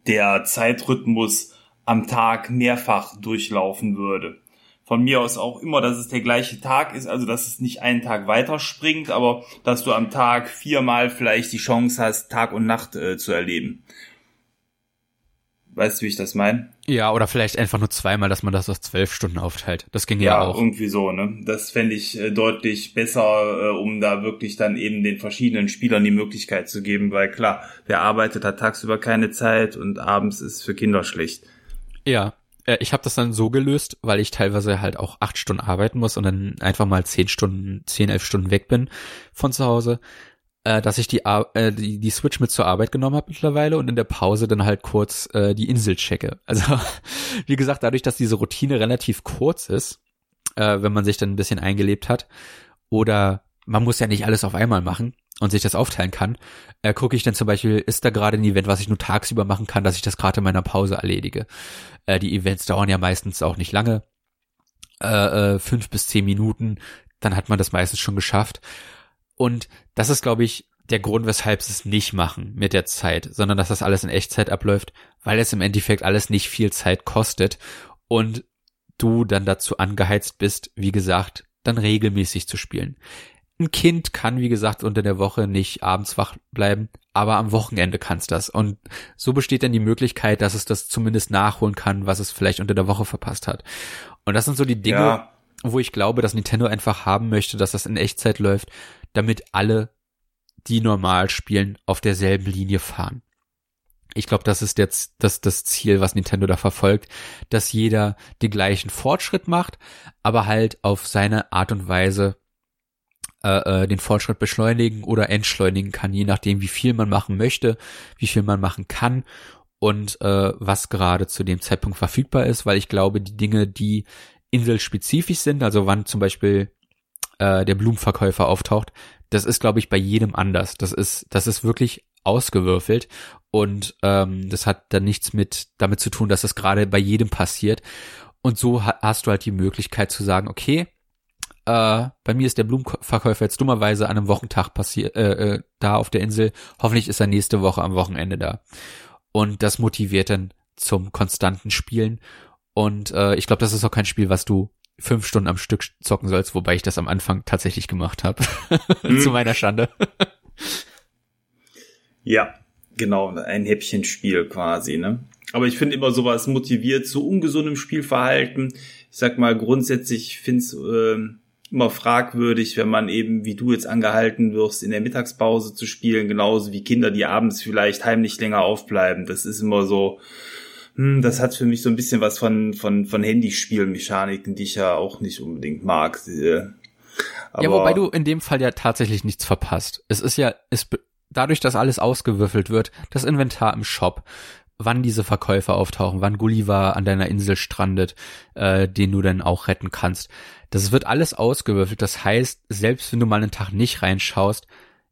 der Zeitrhythmus am Tag mehrfach durchlaufen würde. Von mir aus auch immer, dass es der gleiche Tag ist, also dass es nicht einen Tag weiterspringt, aber dass du am Tag viermal vielleicht die Chance hast, Tag und Nacht äh, zu erleben. Weißt du, wie ich das meine? Ja, oder vielleicht einfach nur zweimal, dass man das auf zwölf Stunden aufteilt. Das ging ja, ja auch. irgendwie so, ne? Das fände ich äh, deutlich besser, äh, um da wirklich dann eben den verschiedenen Spielern die Möglichkeit zu geben, weil klar, wer arbeitet, hat tagsüber keine Zeit und abends ist für Kinder schlecht. Ja, äh, ich habe das dann so gelöst, weil ich teilweise halt auch acht Stunden arbeiten muss und dann einfach mal zehn Stunden, zehn, elf Stunden weg bin von zu Hause äh, dass ich die, äh, die, die Switch mit zur Arbeit genommen habe mittlerweile und in der Pause dann halt kurz äh, die Insel checke. [LAUGHS] Also wie gesagt, dadurch, dass diese Routine relativ kurz ist, äh, wenn man sich dann ein bisschen eingelebt hat, oder man muss ja nicht alles auf einmal machen und sich das aufteilen kann, äh, gucke ich dann zum Beispiel, ist da gerade ein Event, was ich nur tagsüber machen kann, dass ich das gerade in meiner Pause erledige. Äh, die Events dauern ja meistens auch nicht lange, äh, äh, fünf bis zehn Minuten, dann hat man das meistens schon geschafft. Und das ist, glaube ich, der Grund, weshalb sie es nicht machen mit der Zeit, sondern dass das alles in Echtzeit abläuft, weil es im Endeffekt alles nicht viel Zeit kostet und du dann dazu angeheizt bist, wie gesagt, dann regelmäßig zu spielen. Ein Kind kann, wie gesagt, unter der Woche nicht abends wach bleiben, aber am Wochenende kann's das. Und so besteht dann die Möglichkeit, dass es das zumindest nachholen kann, was es vielleicht unter der Woche verpasst hat. Und das sind so die Dinge, ja. wo ich glaube, dass Nintendo einfach haben möchte, dass das in Echtzeit läuft, damit alle, die normal spielen, auf derselben Linie fahren. Ich glaube, das ist jetzt das, das Ziel, was Nintendo da verfolgt, dass jeder den gleichen Fortschritt macht, aber halt auf seine Art und Weise äh, äh, den Fortschritt beschleunigen oder entschleunigen kann, je nachdem, wie viel man machen möchte, wie viel man machen kann und äh, was gerade zu dem Zeitpunkt verfügbar ist, weil ich glaube, die Dinge, die inselspezifisch sind, also wann zum Beispiel äh, der Blumenverkäufer auftaucht, das ist, glaube ich, bei jedem anders. Das ist, das ist wirklich ausgewürfelt und ähm, das hat dann nichts mit damit zu tun, dass das gerade bei jedem passiert. Und so ha hast du halt die Möglichkeit zu sagen, okay, äh, bei mir ist der Blumenverkäufer jetzt dummerweise an einem Wochentag passiert, äh, äh, da auf der Insel. Hoffentlich ist er nächste Woche am Wochenende da. Und das motiviert dann zum konstanten Spielen. Und äh, ich glaube, das ist auch kein Spiel, was du fünf Stunden am Stück zocken sollst, wobei ich das am Anfang tatsächlich gemacht habe. [LAUGHS] Hm. Zu meiner Schande. [LAUGHS] ja, genau, ein Häppchenspiel quasi, ne? Aber ich finde immer sowas motiviert zu ungesundem Spielverhalten. Ich sag mal, grundsätzlich finde es äh, immer fragwürdig, wenn man eben, wie du jetzt angehalten wirst, in der Mittagspause zu spielen, genauso wie Kinder, die abends vielleicht heimlich länger aufbleiben. Das ist immer so, hm, das hat für mich so ein bisschen was von, von, von Handyspielmechaniken, die ich ja auch nicht unbedingt mag. Aber ja, wobei du in dem Fall ja tatsächlich nichts verpasst. Es ist ja, es, dadurch, dass alles ausgewürfelt wird, das Inventar im Shop, wann diese Verkäufer auftauchen, wann Gulliver an deiner Insel strandet, äh, den du dann auch retten kannst. Das wird alles ausgewürfelt. Das heißt, selbst wenn du mal einen Tag nicht reinschaust,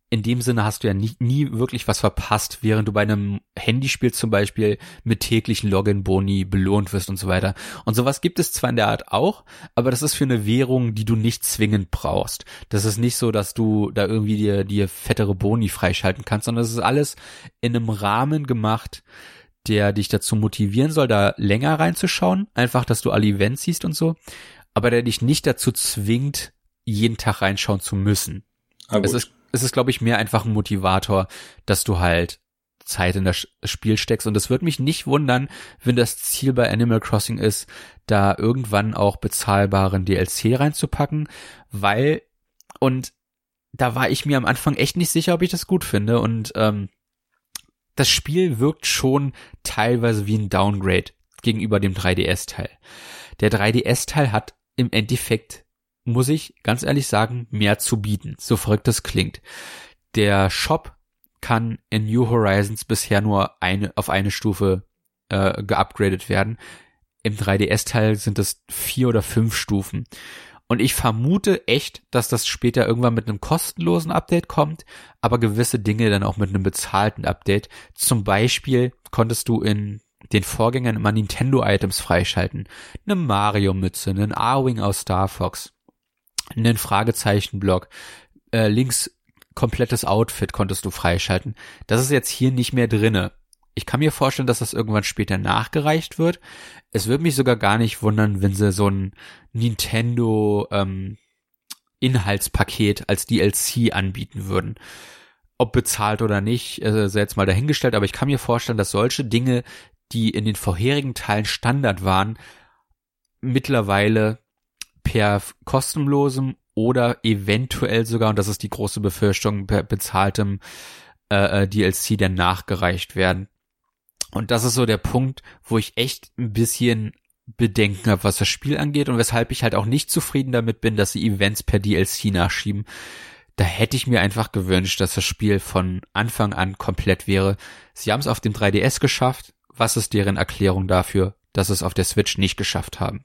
in dem Sinne hast du ja nie, nie wirklich was verpasst, während du bei einem Handyspiel zum Beispiel mit täglichen Login-Boni belohnt wirst und so weiter. Und sowas gibt es zwar in der Art auch, aber das ist für eine Währung, die du nicht zwingend brauchst. Das ist nicht so, dass du da irgendwie dir, dir fettere Boni freischalten kannst, sondern das ist alles in einem Rahmen gemacht, der dich dazu motivieren soll, da länger reinzuschauen. Einfach, dass du alle Events siehst und so. Aber der dich nicht dazu zwingt, jeden Tag reinschauen zu müssen. Ah, es ist es ist, glaube ich, mehr einfach ein Motivator, dass du halt Zeit in das Spiel steckst. Und es wird mich nicht wundern, wenn das Ziel bei Animal Crossing ist, da irgendwann auch bezahlbaren DLC reinzupacken, weil, und da war ich mir am Anfang echt nicht sicher, ob ich das gut finde. Und ähm, das Spiel wirkt schon teilweise wie ein Downgrade gegenüber dem 3DS-Teil. Der 3DS-Teil hat im Endeffekt muss ich ganz ehrlich sagen, mehr zu bieten, so verrückt das klingt. Der Shop kann in New Horizons bisher nur eine, auf eine Stufe äh, geupgradet werden. Im 3DS-Teil sind es vier oder fünf Stufen. Und ich vermute echt, dass das später irgendwann mit einem kostenlosen Update kommt, aber gewisse Dinge dann auch mit einem bezahlten Update. Zum Beispiel konntest du in den Vorgängern immer Nintendo-Items freischalten. Eine Mario-Mütze, einen A-Wing aus Star Fox einen Fragezeichenblock, äh, links komplettes Outfit konntest du freischalten. Das ist jetzt hier nicht mehr drinne. Ich kann mir vorstellen, dass das irgendwann später nachgereicht wird. Es würde mich sogar gar nicht wundern, wenn sie so ein Nintendo ähm, Inhaltspaket als DLC anbieten würden. Ob bezahlt oder nicht, äh, sei jetzt mal dahingestellt, aber ich kann mir vorstellen, dass solche Dinge, die in den vorherigen Teilen Standard waren, mittlerweile per kostenlosem oder eventuell sogar, und das ist die große Befürchtung, per bezahltem äh, äh DLC dann nachgereicht werden. Und das ist so der Punkt, wo ich echt ein bisschen Bedenken habe, was das Spiel angeht und weshalb ich halt auch nicht zufrieden damit bin, dass sie Events per DLC nachschieben. Da hätte ich mir einfach gewünscht, dass das Spiel von Anfang an komplett wäre. Sie haben es auf dem 3DS geschafft. Was ist deren Erklärung dafür, dass es auf der Switch nicht geschafft haben?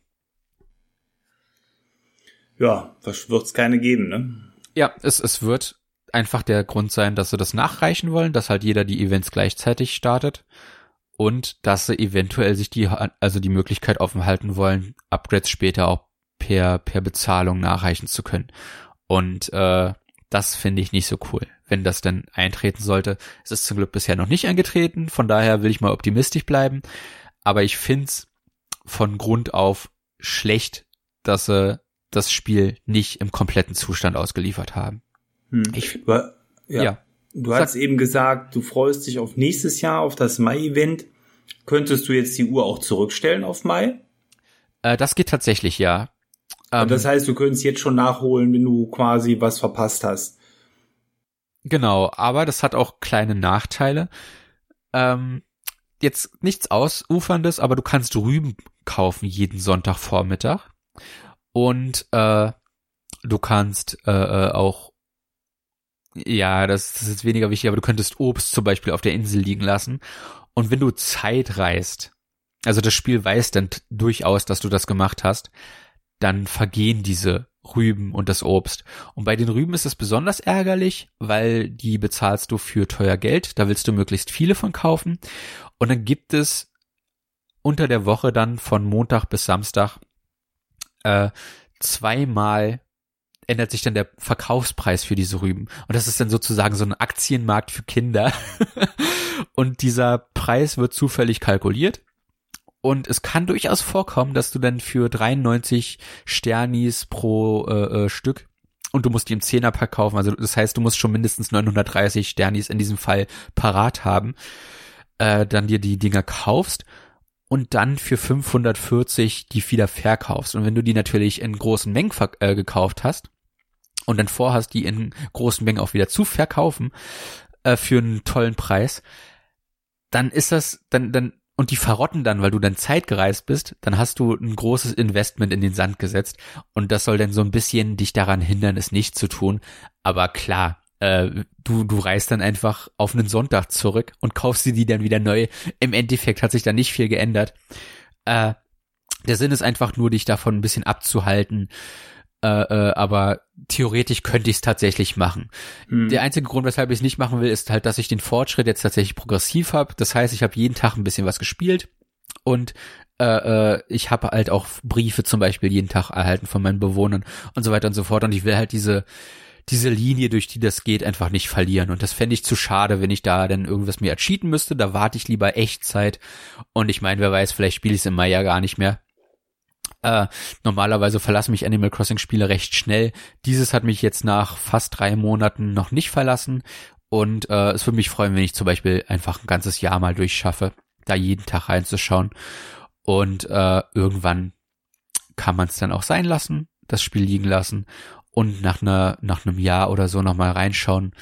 Ja, das wird's keine geben, ne? Ja, es, es wird einfach der Grund sein, dass sie das nachreichen wollen, dass halt jeder die Events gleichzeitig startet und dass sie eventuell sich die, also die Möglichkeit offen halten wollen, Upgrades später auch per, per Bezahlung nachreichen zu können. Und äh, das finde ich nicht so cool, wenn das denn eintreten sollte. Es ist zum Glück bisher noch nicht eingetreten, von daher will ich mal optimistisch bleiben. Aber ich find's von Grund auf schlecht, dass sie das Spiel nicht im kompletten Zustand ausgeliefert haben. Hm. Ich, ja. ja. Du hast eben gesagt, du freust dich auf nächstes Jahr, auf das Mai-Event. Könntest du jetzt die Uhr auch zurückstellen auf Mai? Äh, das geht tatsächlich, ja. Ähm, das heißt, du könntest jetzt schon nachholen, wenn du quasi was verpasst hast. Genau, aber das hat auch kleine Nachteile. Ähm, jetzt nichts Ausuferndes, aber du kannst Rüben kaufen jeden Sonntagvormittag. Und äh, du kannst äh, äh, auch, ja, das, das ist weniger wichtig, aber du könntest Obst zum Beispiel auf der Insel liegen lassen. Und wenn du Zeit reist, also das Spiel weiß dann durchaus, dass du das gemacht hast, dann vergehen diese Rüben und das Obst. Und bei den Rüben ist es besonders ärgerlich, weil die bezahlst du für teuer Geld. Da willst du möglichst viele von kaufen. Und dann gibt es unter der Woche dann von Montag bis Samstag äh, zweimal ändert sich dann der Verkaufspreis für diese Rüben. Und das ist dann sozusagen so ein Aktienmarkt für Kinder. [LAUGHS] und dieser Preis wird zufällig kalkuliert. Und es kann durchaus vorkommen, dass du dann für 93 Sternis pro äh, äh, Stück und du musst die im Zehnerpack kaufen. Also das heißt, du musst schon mindestens 930 Sternis in diesem Fall parat haben. Äh, dann dir die Dinger kaufst und dann für 540 die wieder verkaufst. Und wenn du die natürlich in großen Mengen äh, gekauft hast und dann vorhast, die in großen Mengen auch wieder zu verkaufen äh, für einen tollen Preis, dann ist das, dann, dann, und die verrotten dann, weil du dann zeitgereist bist, dann hast du ein großes Investment in den Sand gesetzt und das soll dann so ein bisschen dich daran hindern, es nicht zu tun. Aber klar, äh, du, du reist dann einfach auf einen Sonntag zurück und kaufst dir die dann wieder neu. Im Endeffekt hat sich da nicht viel geändert. Äh, der Sinn ist einfach nur, dich davon ein bisschen abzuhalten, Äh, äh, aber theoretisch könnte ich es tatsächlich machen. Hm. Der einzige Grund, weshalb ich es nicht machen will, ist halt, dass ich den Fortschritt jetzt tatsächlich progressiv habe. Das heißt, ich habe jeden Tag ein bisschen was gespielt und äh, äh, ich habe halt auch Briefe zum Beispiel jeden Tag erhalten von meinen Bewohnern und so weiter und so fort. Und ich will halt diese diese Linie, durch die das geht, einfach nicht verlieren. Und das fände ich zu schade, wenn ich da dann irgendwas mir ercheaten müsste. Da warte ich lieber Echtzeit. Und ich meine, wer weiß, vielleicht spiele ich es im Mai ja gar nicht mehr. Äh, normalerweise verlassen mich Animal Crossing Spiele recht schnell. Dieses hat mich jetzt nach fast drei Monaten noch nicht verlassen. Und äh, es würde mich freuen, wenn ich zum Beispiel einfach ein ganzes Jahr mal durchschaffe, da jeden Tag reinzuschauen. Und äh, irgendwann kann man es dann auch sein lassen, das Spiel liegen lassen und nach einer nach einem Jahr oder so noch mal reinschauen.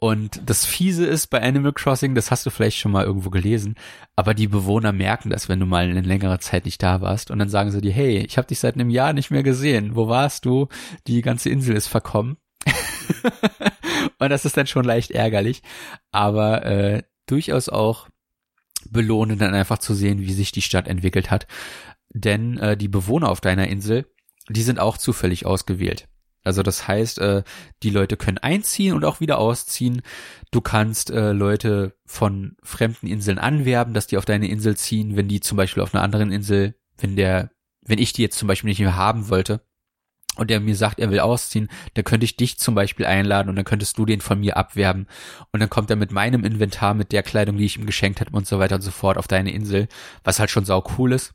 Und das Fiese ist bei Animal Crossing, das hast du vielleicht schon mal irgendwo gelesen, aber die Bewohner merken das, wenn du mal eine längere Zeit nicht da warst und dann sagen sie dir, hey, ich habe dich seit einem Jahr nicht mehr gesehen. Wo warst du? Die ganze Insel ist verkommen. [LAUGHS] und das ist dann schon leicht ärgerlich, aber äh, durchaus auch belohnend dann einfach zu sehen, wie sich die Stadt entwickelt hat. Denn äh, die Bewohner auf deiner Insel, die sind auch zufällig ausgewählt. Also das heißt, äh, die Leute können einziehen und auch wieder ausziehen. Du kannst äh, Leute von fremden Inseln anwerben, dass die auf deine Insel ziehen, wenn die zum Beispiel auf einer anderen Insel, wenn der, wenn ich die jetzt zum Beispiel nicht mehr haben wollte und der mir sagt, er will ausziehen, dann könnte ich dich zum Beispiel einladen und dann könntest du den von mir abwerben und dann kommt er mit meinem Inventar, mit der Kleidung, die ich ihm geschenkt habe und so weiter und so fort auf deine Insel, was halt schon sau cool ist.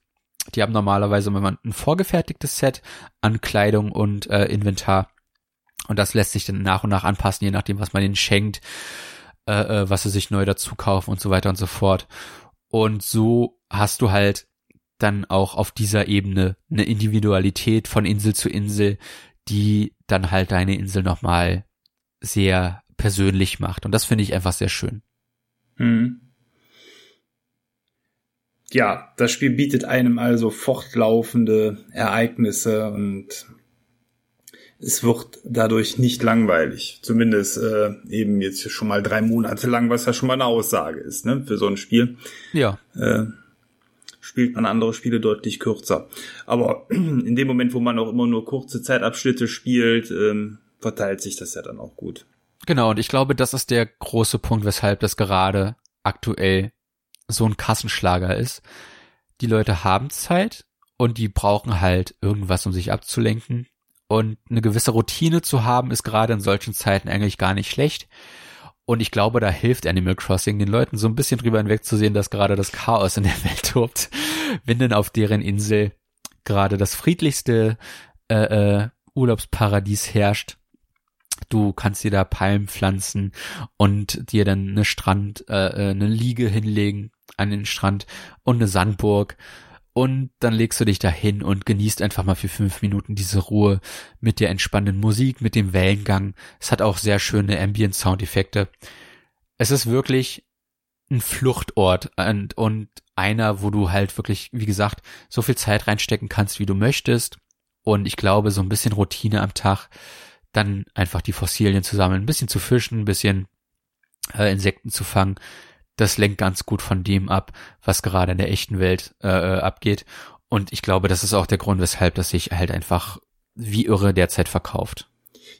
Die haben normalerweise immer ein vorgefertigtes Set an Kleidung und äh, Inventar. Und das lässt sich dann nach und nach anpassen, je nachdem, was man ihnen schenkt, äh, äh, was sie sich neu dazu kaufen und so weiter und so fort. Und so hast du halt dann auch auf dieser Ebene eine Individualität von Insel zu Insel, die dann halt deine Insel nochmal sehr persönlich macht. Und das finde ich einfach sehr schön. Hm ja, das Spiel bietet einem also fortlaufende Ereignisse und es wird dadurch nicht langweilig. Zumindest äh, eben jetzt schon mal drei Monate lang, was ja schon mal eine Aussage ist, ne, für so ein Spiel. Ja. Äh, spielt man andere Spiele deutlich kürzer. Aber [CLEARS THROAT] in dem Moment, wo man auch immer nur kurze Zeitabschnitte spielt, ähm, verteilt sich das ja dann auch gut. Genau, und ich glaube, das ist der große Punkt, weshalb das gerade aktuell so ein Kassenschlager ist. Die Leute haben Zeit und die brauchen halt irgendwas, um sich abzulenken. Und eine gewisse Routine zu haben, ist gerade in solchen Zeiten eigentlich gar nicht schlecht. Und ich glaube, da hilft Animal Crossing den Leuten so ein bisschen drüber hinwegzusehen, dass gerade das Chaos in der [LAUGHS] Welt tobt, wenn denn auf deren Insel gerade das friedlichste äh, äh, Urlaubsparadies herrscht. Du kannst dir da Palmen pflanzen und dir dann eine Strand, äh, äh eine Liege hinlegen an den Strand und eine Sandburg. Und dann legst du dich da hin und genießt einfach mal für fünf Minuten diese Ruhe mit der entspannenden Musik, mit dem Wellengang. Es hat auch sehr schöne Ambient-Soundeffekte. Es ist wirklich ein Fluchtort und, und einer, wo du halt wirklich, wie gesagt, so viel Zeit reinstecken kannst, wie du möchtest. Und ich glaube, so ein bisschen Routine am Tag, dann einfach die Fossilien zu sammeln, ein bisschen zu fischen, ein bisschen äh, Insekten zu fangen, das lenkt ganz gut von dem ab, was gerade in der echten Welt äh, äh, abgeht. Und ich glaube, das ist auch der Grund, weshalb das sich halt einfach wie irre derzeit verkauft.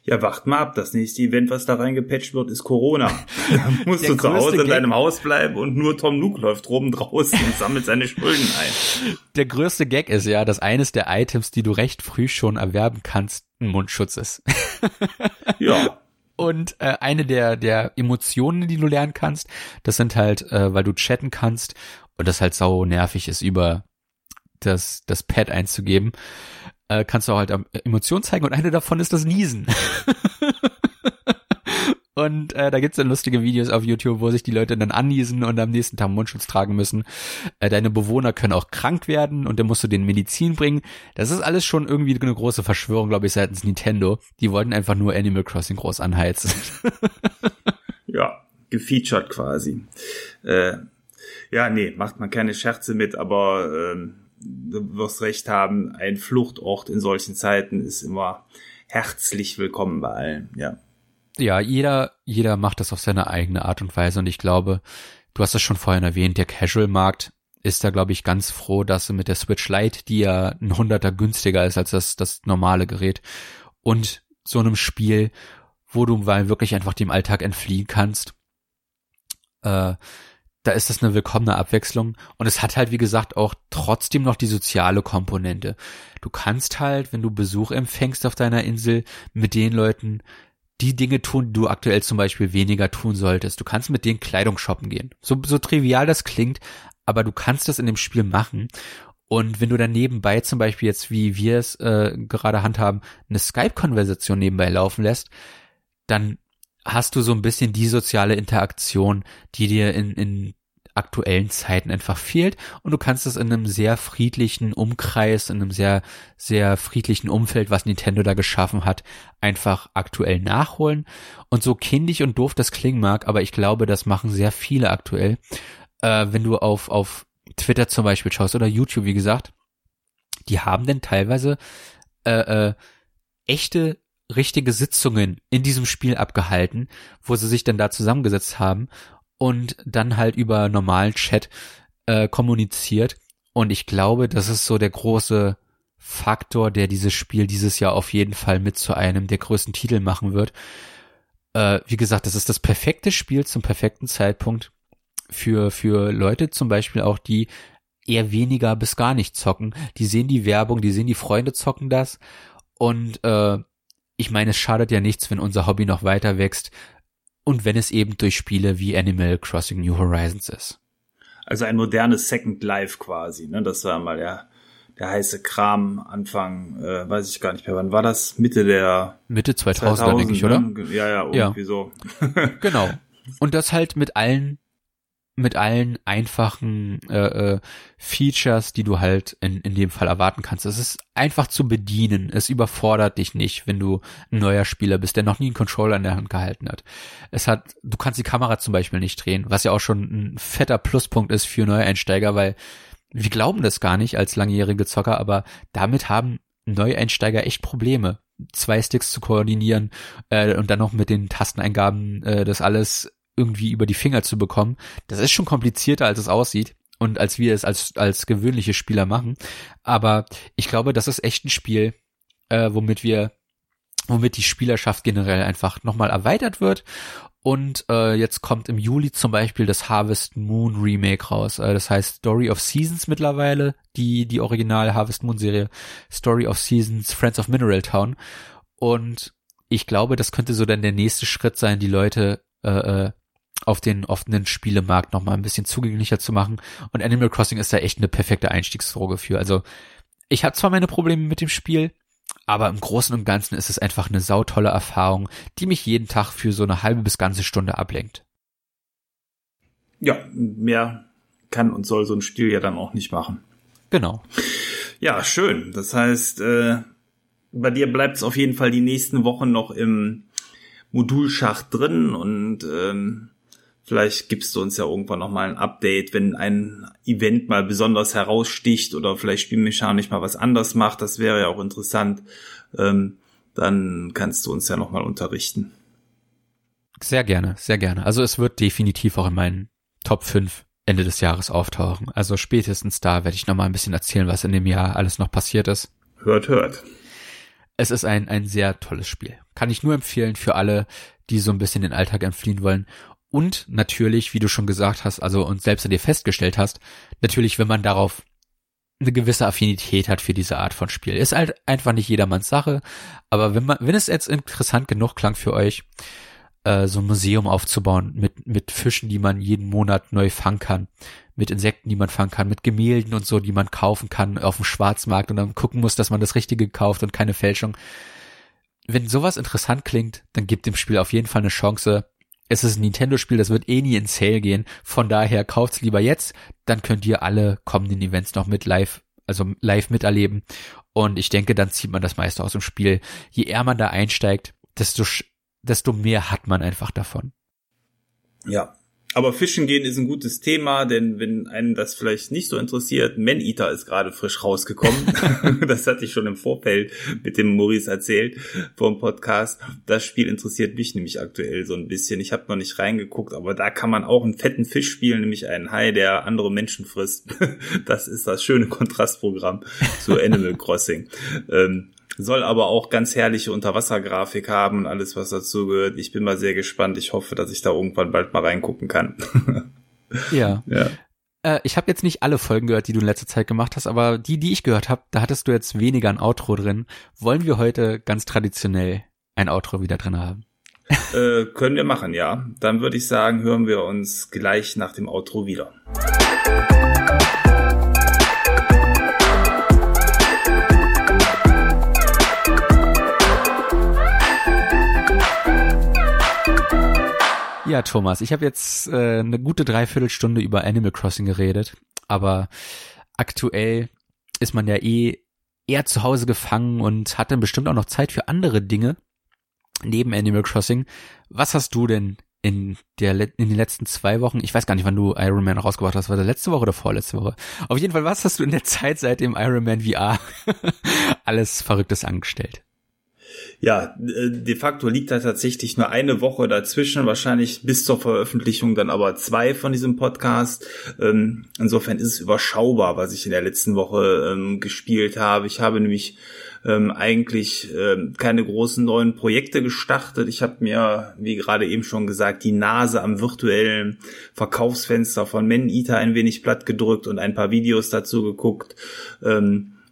Ja, wacht mal ab. Das nächste Event, was da reingepatcht wird, ist Corona. [LAUGHS] Da musst du zu Hause in deinem Haus bleiben und nur Tom Nook läuft rum draußen und sammelt seine Schulden ein. Der größte Gag ist ja, dass eines der Items, die du recht früh schon erwerben kannst, ein Mundschutz ist. ja. [LAUGHS] Und äh, eine der, der Emotionen, die du lernen kannst, das sind halt, äh, weil du chatten kannst und das halt sau nervig ist, über das, das Pad einzugeben, äh, kannst du auch halt Emotionen zeigen und eine davon ist das Niesen. [LAUGHS] Und äh, da gibt's dann lustige Videos auf YouTube, wo sich die Leute dann anniesen und am nächsten Tag Mundschutz tragen müssen. Äh, deine Bewohner können auch krank werden und dann musst du den Medizin bringen. Das ist alles schon irgendwie eine große Verschwörung, glaube ich, seitens Nintendo. Die wollten einfach nur Animal Crossing groß anheizen. [LAUGHS] ja, gefeatured quasi. Äh, ja, nee, macht man keine Scherze mit, aber ähm, du wirst recht haben, ein Fluchtort in solchen Zeiten ist immer herzlich willkommen bei allen, ja ja, jeder, jeder macht das auf seine eigene Art und Weise und ich glaube, du hast es schon vorhin erwähnt, der Casual-Markt ist da, glaube ich, ganz froh, dass sie mit der Switch Lite, die ja ein Hunderter günstiger ist als das, das normale Gerät, und so einem Spiel, wo du mal wirklich einfach dem Alltag entfliehen kannst, äh, da ist das eine willkommene Abwechslung. Und es hat halt, wie gesagt, auch trotzdem noch die soziale Komponente. Du kannst halt, wenn du Besuch empfängst auf deiner Insel, mit den Leuten die Dinge tun, die du aktuell zum Beispiel weniger tun solltest. Du kannst mit denen Kleidung shoppen gehen. So, so trivial das klingt, aber du kannst das in dem Spiel machen. Und wenn du dann nebenbei zum Beispiel jetzt, wie wir es äh, gerade handhaben, eine Skype-Konversation nebenbei laufen lässt, dann hast du so ein bisschen die soziale Interaktion, die dir in, in aktuellen Zeiten einfach fehlt und du kannst es in einem sehr friedlichen Umkreis, in einem sehr, sehr friedlichen Umfeld, was Nintendo da geschaffen hat, einfach aktuell nachholen. Und so kindisch und doof das klingen mag, aber ich glaube, das machen sehr viele aktuell, äh, wenn du auf, auf Twitter zum Beispiel schaust oder YouTube, wie gesagt, die haben denn teilweise äh, äh, echte richtige Sitzungen in diesem Spiel abgehalten, wo sie sich dann da zusammengesetzt haben und dann halt über normalen Chat äh, kommuniziert. Und ich glaube, das ist so der große Faktor, der dieses Spiel dieses Jahr auf jeden Fall mit zu einem der größten Titel machen wird. Äh, wie gesagt, das ist das perfekte Spiel zum perfekten Zeitpunkt für, für Leute zum Beispiel auch, die eher weniger bis gar nicht zocken. Die sehen die Werbung, die sehen die Freunde zocken das. Und äh, ich meine, es schadet ja nichts, wenn unser Hobby noch weiter wächst und wenn es eben durch Spiele wie Animal Crossing New Horizons ist. Also ein modernes Second Life quasi, ne? Das war mal der, der heiße Kram Anfang, äh, weiß ich gar nicht mehr, wann war das? Mitte der Mitte 2000, 2000 denke ich, oder? Ne? Ja, ja, irgendwie ja. so. [LAUGHS] genau. Und das halt mit allen mit allen einfachen äh, äh, Features, die du halt in, in dem Fall erwarten kannst. Es ist einfach zu bedienen. Es überfordert dich nicht, wenn du ein neuer Spieler bist, der noch nie einen Controller in der Hand gehalten hat. Es hat, du kannst die Kamera zum Beispiel nicht drehen, was ja auch schon ein fetter Pluspunkt ist für Neueinsteiger, weil wir glauben das gar nicht als langjährige Zocker, aber damit haben Neueinsteiger echt Probleme zwei Sticks zu koordinieren äh, und dann noch mit den Tasteneingaben äh, das alles irgendwie über die Finger zu bekommen. Das ist schon komplizierter, als es aussieht und als wir es als, als gewöhnliche Spieler machen. Aber ich glaube, das ist echt ein Spiel, äh, womit wir, womit die Spielerschaft generell einfach nochmal erweitert wird. Und äh, jetzt kommt im Juli zum Beispiel das Harvest Moon Remake raus. Äh, das heißt Story of Seasons mittlerweile, die, die originale Harvest Moon Serie. Story of Seasons, Friends of Mineral Town. Und ich glaube, das könnte so dann der nächste Schritt sein, die Leute äh, äh auf den offenen Spielemarkt noch mal ein bisschen zugänglicher zu machen. Und Animal Crossing ist da echt eine perfekte Einstiegsdroge für. Also ich habe zwar meine Probleme mit dem Spiel, aber im Großen und Ganzen ist es einfach eine sautolle Erfahrung, die mich jeden Tag für so eine halbe bis ganze Stunde ablenkt. Ja, mehr kann und soll so ein Spiel ja dann auch nicht machen. Genau. Ja, schön. Das heißt, äh, bei dir bleibt es auf jeden Fall die nächsten Wochen noch im Modulschacht drin und ähm, Vielleicht gibst du uns ja irgendwann nochmal ein Update, wenn ein Event mal besonders heraussticht oder vielleicht spielmechanisch mal was anders macht. Das wäre ja auch interessant. Ähm, dann kannst du uns ja nochmal unterrichten. Sehr gerne, sehr gerne. Also es wird definitiv auch in meinen Top 5 Ende des Jahres auftauchen. Also spätestens da werde ich nochmal ein bisschen erzählen, was in dem Jahr alles noch passiert ist. Hört, hört. Es ist ein, ein sehr tolles Spiel. Kann ich nur empfehlen für alle, die so ein bisschen den Alltag entfliehen wollen und natürlich, wie du schon gesagt hast, also und selbst an dir festgestellt hast, natürlich, wenn man darauf eine gewisse Affinität hat für diese Art von Spiel. Ist halt einfach nicht jedermanns Sache, aber wenn man, wenn es jetzt interessant genug klang für euch, äh, so ein Museum aufzubauen mit, mit Fischen, die man jeden Monat neu fangen kann, mit Insekten, die man fangen kann, mit Gemälden und so, die man kaufen kann auf dem Schwarzmarkt und dann gucken muss, dass man das Richtige kauft und keine Fälschung. Wenn sowas interessant klingt, dann gibt dem Spiel auf jeden Fall eine Chance es ist ein Nintendo-Spiel, das wird eh nie in Sale gehen. Von daher kauft's lieber jetzt, dann könnt ihr alle kommenden Events noch mit live, also live miterleben. Und ich denke, dann zieht man das meiste aus dem Spiel. Je eher man da einsteigt, desto, desto mehr hat man einfach davon. Ja, aber Fischen gehen ist ein gutes Thema, denn wenn einen das vielleicht nicht so interessiert, Man Eater ist gerade frisch rausgekommen. [LAUGHS] das hatte ich schon im Vorfeld mit dem Maurice erzählt vom Podcast. Das Spiel interessiert mich nämlich aktuell so ein bisschen. Ich habe noch nicht reingeguckt, aber da kann man auch einen fetten Fisch spielen, nämlich einen Hai, der andere Menschen frisst. [LAUGHS] das ist das schöne Kontrastprogramm zu Animal Crossing. Ähm, soll aber auch ganz herrliche Unterwassergrafik haben und alles, was dazu gehört. Ich bin mal sehr gespannt. Ich hoffe, dass ich da irgendwann bald mal reingucken kann. [LAUGHS] ja. ja. Äh, ich habe jetzt nicht alle Folgen gehört, die du in letzter Zeit gemacht hast, aber die, die ich gehört habe, da hattest du jetzt weniger ein Outro drin. Wollen wir heute ganz traditionell ein Outro wieder drin haben? äh, können wir machen, ja. Dann würde ich sagen, hören wir uns gleich nach dem Outro wieder. Ja, Thomas, ich habe jetzt äh, eine gute Dreiviertelstunde über Animal Crossing geredet, aber aktuell ist man ja eh eher zu Hause gefangen und hat dann bestimmt auch noch Zeit für andere Dinge neben Animal Crossing. Was hast du denn in der in den letzten zwei Wochen, ich weiß gar nicht, wann du Iron Man rausgebracht hast, war das letzte Woche oder vorletzte Woche? Auf jeden Fall, was hast du in der Zeit seit dem Iron Man VR [LAUGHS] alles Verrücktes angestellt? Ja, äh, de facto liegt da tatsächlich nur eine Woche dazwischen, wahrscheinlich bis zur Veröffentlichung dann aber zwei von diesem Podcast. Ähm, insofern ist es überschaubar, was ich in der letzten Woche ähm, gespielt habe. Ich habe nämlich ähm, eigentlich keine großen neuen Projekte gestartet. Ich habe mir, wie gerade eben schon gesagt, die Nase am virtuellen Verkaufsfenster von Men Eater ein wenig platt gedrückt und ein paar Videos dazu geguckt.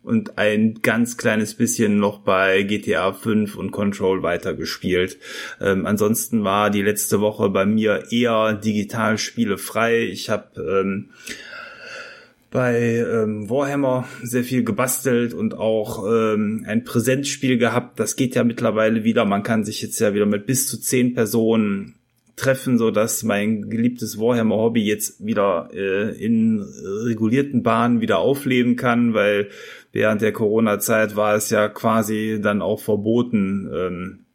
Und ein ganz kleines bisschen noch bei GTA 5 und Control weitergespielt. Ähm, ansonsten war die letzte Woche bei mir eher digital spielefrei. Ich habe ähm, bei ähm, Warhammer sehr viel gebastelt und auch ähm, ein Präsenzspiel gehabt. Das geht ja mittlerweile wieder. Man kann sich jetzt ja wieder mit bis zu zehn Personen treffen, so dass mein geliebtes Warhammer Hobby jetzt wieder äh, in regulierten Bahnen wieder aufleben kann, weil während der Corona-Zeit war es ja quasi dann auch verboten, ähm,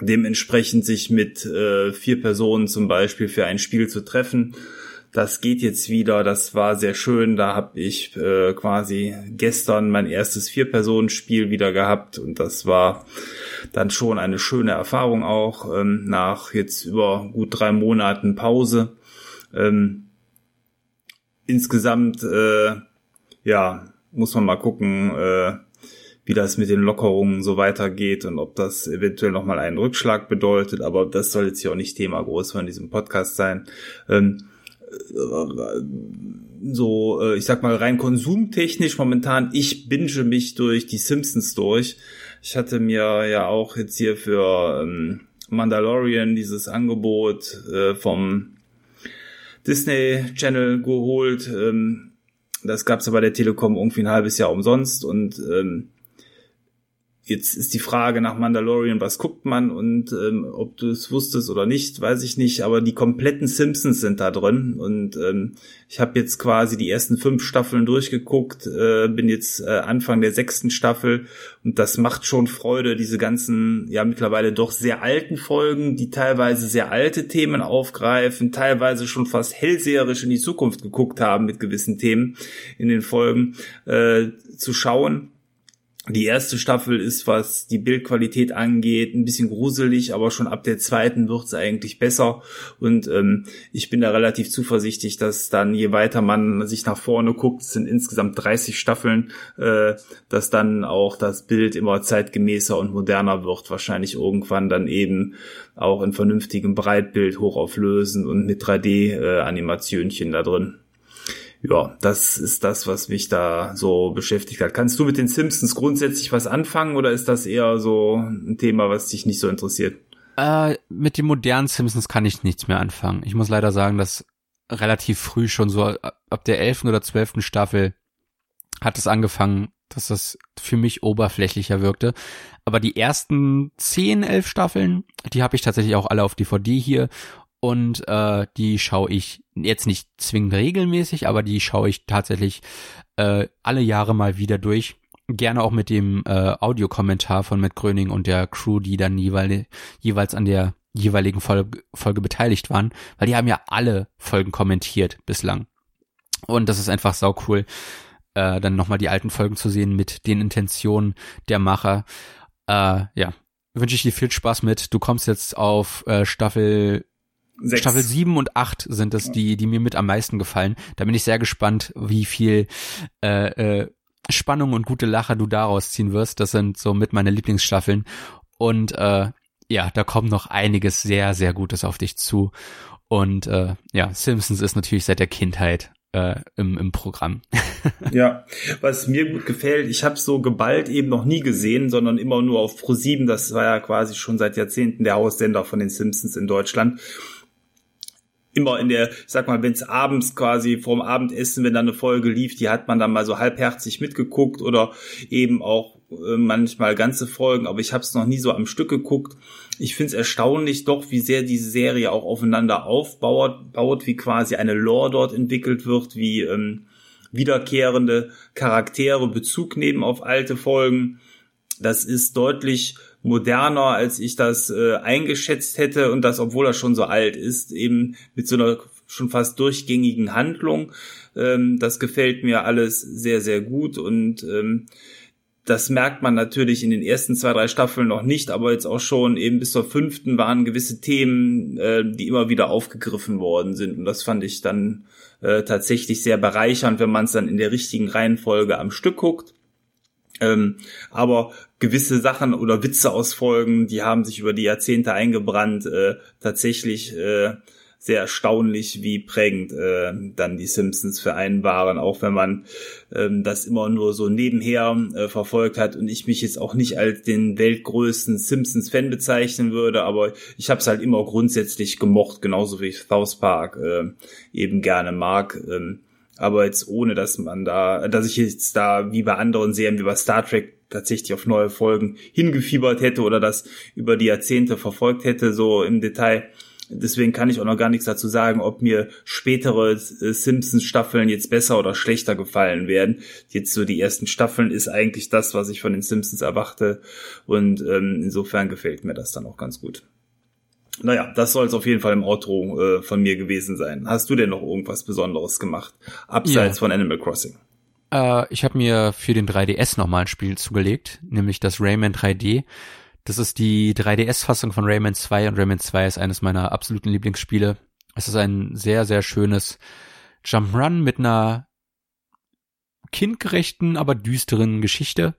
dementsprechend sich mit äh, vier Personen zum Beispiel für ein Spiel zu treffen. Das geht jetzt wieder, das war sehr schön. Da habe ich äh, quasi gestern mein erstes Vier-Personen-Spiel wieder gehabt und das war dann schon eine schöne Erfahrung auch ähm, nach jetzt über gut drei Monaten Pause. Ähm, insgesamt, äh, ja, muss man mal gucken, äh, wie das mit den Lockerungen so weitergeht und ob das eventuell nochmal einen Rückschlag bedeutet. Aber das soll jetzt hier auch nicht Thema groß von diesem Podcast sein. Ähm, äh, so, äh, ich sag mal rein konsumtechnisch momentan, ich binge mich durch die Simpsons durch. Ich hatte mir ja auch jetzt hier für ähm, Mandalorian dieses Angebot äh, vom Disney Channel geholt. Ähm, das gab es ja bei der Telekom irgendwie ein halbes Jahr umsonst und ähm, Jetzt ist die Frage nach Mandalorian, was guckt man und ähm, ob du es wusstest oder nicht, weiß ich nicht, aber die kompletten Simpsons sind da drin und ähm, ich habe jetzt quasi die ersten fünf Staffeln durchgeguckt, äh, bin jetzt äh, Anfang der sechsten Staffel und das macht schon Freude, diese ganzen, ja mittlerweile doch sehr alten Folgen, die teilweise sehr alte Themen aufgreifen, teilweise schon fast hellseherisch in die Zukunft geguckt haben mit gewissen Themen in den Folgen, äh, zu schauen die erste Staffel ist, was die Bildqualität angeht, ein bisschen gruselig, aber schon ab der zweiten wird's eigentlich besser. Und ähm, ich bin da relativ zuversichtlich, dass dann, je weiter man sich nach vorne guckt, es sind insgesamt 30 Staffeln, äh, dass dann auch das Bild immer zeitgemäßer und moderner wird. Wahrscheinlich irgendwann dann eben auch in vernünftigem Breitbild hochauflösen und mit 3D-Animationchen äh, da drin ja, das ist das, was mich da so beschäftigt hat. Kannst du mit den Simpsons grundsätzlich was anfangen oder ist das eher so ein Thema, was dich nicht so interessiert? Äh, mit den modernen Simpsons kann ich nichts mehr anfangen. Ich muss leider sagen, dass relativ früh schon so ab der elften oder zwölften Staffel hat es angefangen, dass das für mich oberflächlicher wirkte. Aber die ersten zehn, elf Staffeln, die habe ich tatsächlich auch alle auf DVD hier und äh, die schaue ich jetzt nicht zwingend regelmäßig, aber die schaue ich tatsächlich äh, alle Jahre mal wieder durch. Gerne auch mit dem äh, Audiokommentar von Matt Gröning und der Crew, die dann jeweils, jeweils an der jeweiligen Folge, Folge beteiligt waren, weil die haben ja alle Folgen kommentiert bislang. Und das ist einfach sau cool, äh, dann nochmal die alten Folgen zu sehen mit den Intentionen der Macher. Äh, ja, wünsche ich dir viel Spaß mit. Du kommst jetzt auf äh, Staffel Sechs. Staffel 7 und 8 sind es die, die mir mit am meisten gefallen. Da bin ich sehr gespannt, wie viel äh, äh, Spannung und gute Lacher du daraus ziehen wirst. Das sind so mit meine Lieblingsstaffeln. Und äh, ja, da kommt noch einiges sehr, sehr Gutes auf dich zu. Und äh, ja, Simpsons ist natürlich seit der Kindheit äh, im, im Programm. [LAUGHS] ja, was mir gut gefällt, ich habe so geballt eben noch nie gesehen, sondern immer nur auf Pro7. Das war ja quasi schon seit Jahrzehnten der Haussender von den Simpsons in Deutschland immer in der, ich sag mal, wenn es abends quasi vorm Abendessen, wenn da eine Folge lief, die hat man dann mal so halbherzig mitgeguckt oder eben auch äh, manchmal ganze Folgen, aber ich habe es noch nie so am Stück geguckt. Ich finde es erstaunlich doch, wie sehr diese Serie auch aufeinander aufbaut, baut, wie quasi eine Lore dort entwickelt wird, wie ähm, wiederkehrende Charaktere Bezug nehmen auf alte Folgen. Das ist deutlich moderner, als ich das äh, eingeschätzt hätte und das, obwohl er schon so alt ist, eben mit so einer schon fast durchgängigen Handlung. Ähm, das gefällt mir alles sehr, sehr gut und ähm, das merkt man natürlich in den ersten zwei, drei Staffeln noch nicht, aber jetzt auch schon eben bis zur fünften waren gewisse Themen, äh, die immer wieder aufgegriffen worden sind. Und das fand ich dann äh, tatsächlich sehr bereichernd, wenn man es dann in der richtigen Reihenfolge am Stück guckt. Ähm, aber gewisse Sachen oder Witze aus Folgen, die haben sich über die Jahrzehnte eingebrannt, äh, tatsächlich äh, sehr erstaunlich, wie prägend äh, dann die Simpsons für einen waren, auch wenn man ähm, das immer nur so nebenher äh, verfolgt hat und ich mich jetzt auch nicht als den weltgrößten Simpsons-Fan bezeichnen würde, aber ich habe es halt immer grundsätzlich gemocht, genauso wie ich South Park äh, eben gerne mag. Ähm, aber jetzt ohne, dass man da, dass ich jetzt da wie bei anderen Serien wie bei Star Trek tatsächlich auf neue Folgen hingefiebert hätte oder das über die Jahrzehnte verfolgt hätte, so im Detail. Deswegen kann ich auch noch gar nichts dazu sagen, ob mir spätere äh, Simpsons-Staffeln jetzt besser oder schlechter gefallen werden. Jetzt so die ersten Staffeln ist eigentlich das, was ich von den Simpsons erwarte. Und ähm, insofern gefällt mir das dann auch ganz gut. Naja, das soll es auf jeden Fall im Outro äh, von mir gewesen sein. Hast du denn noch irgendwas Besonderes gemacht, abseits ja. von Animal Crossing? Äh, ich habe mir für den 3DS nochmal ein Spiel zugelegt, nämlich das Rayman 3D. Das ist die 3DS-Fassung von Rayman 2 und Rayman 2 ist eines meiner absoluten Lieblingsspiele. Es ist ein sehr, sehr schönes Jump'n'Run mit einer kindgerechten, aber düsteren Geschichte.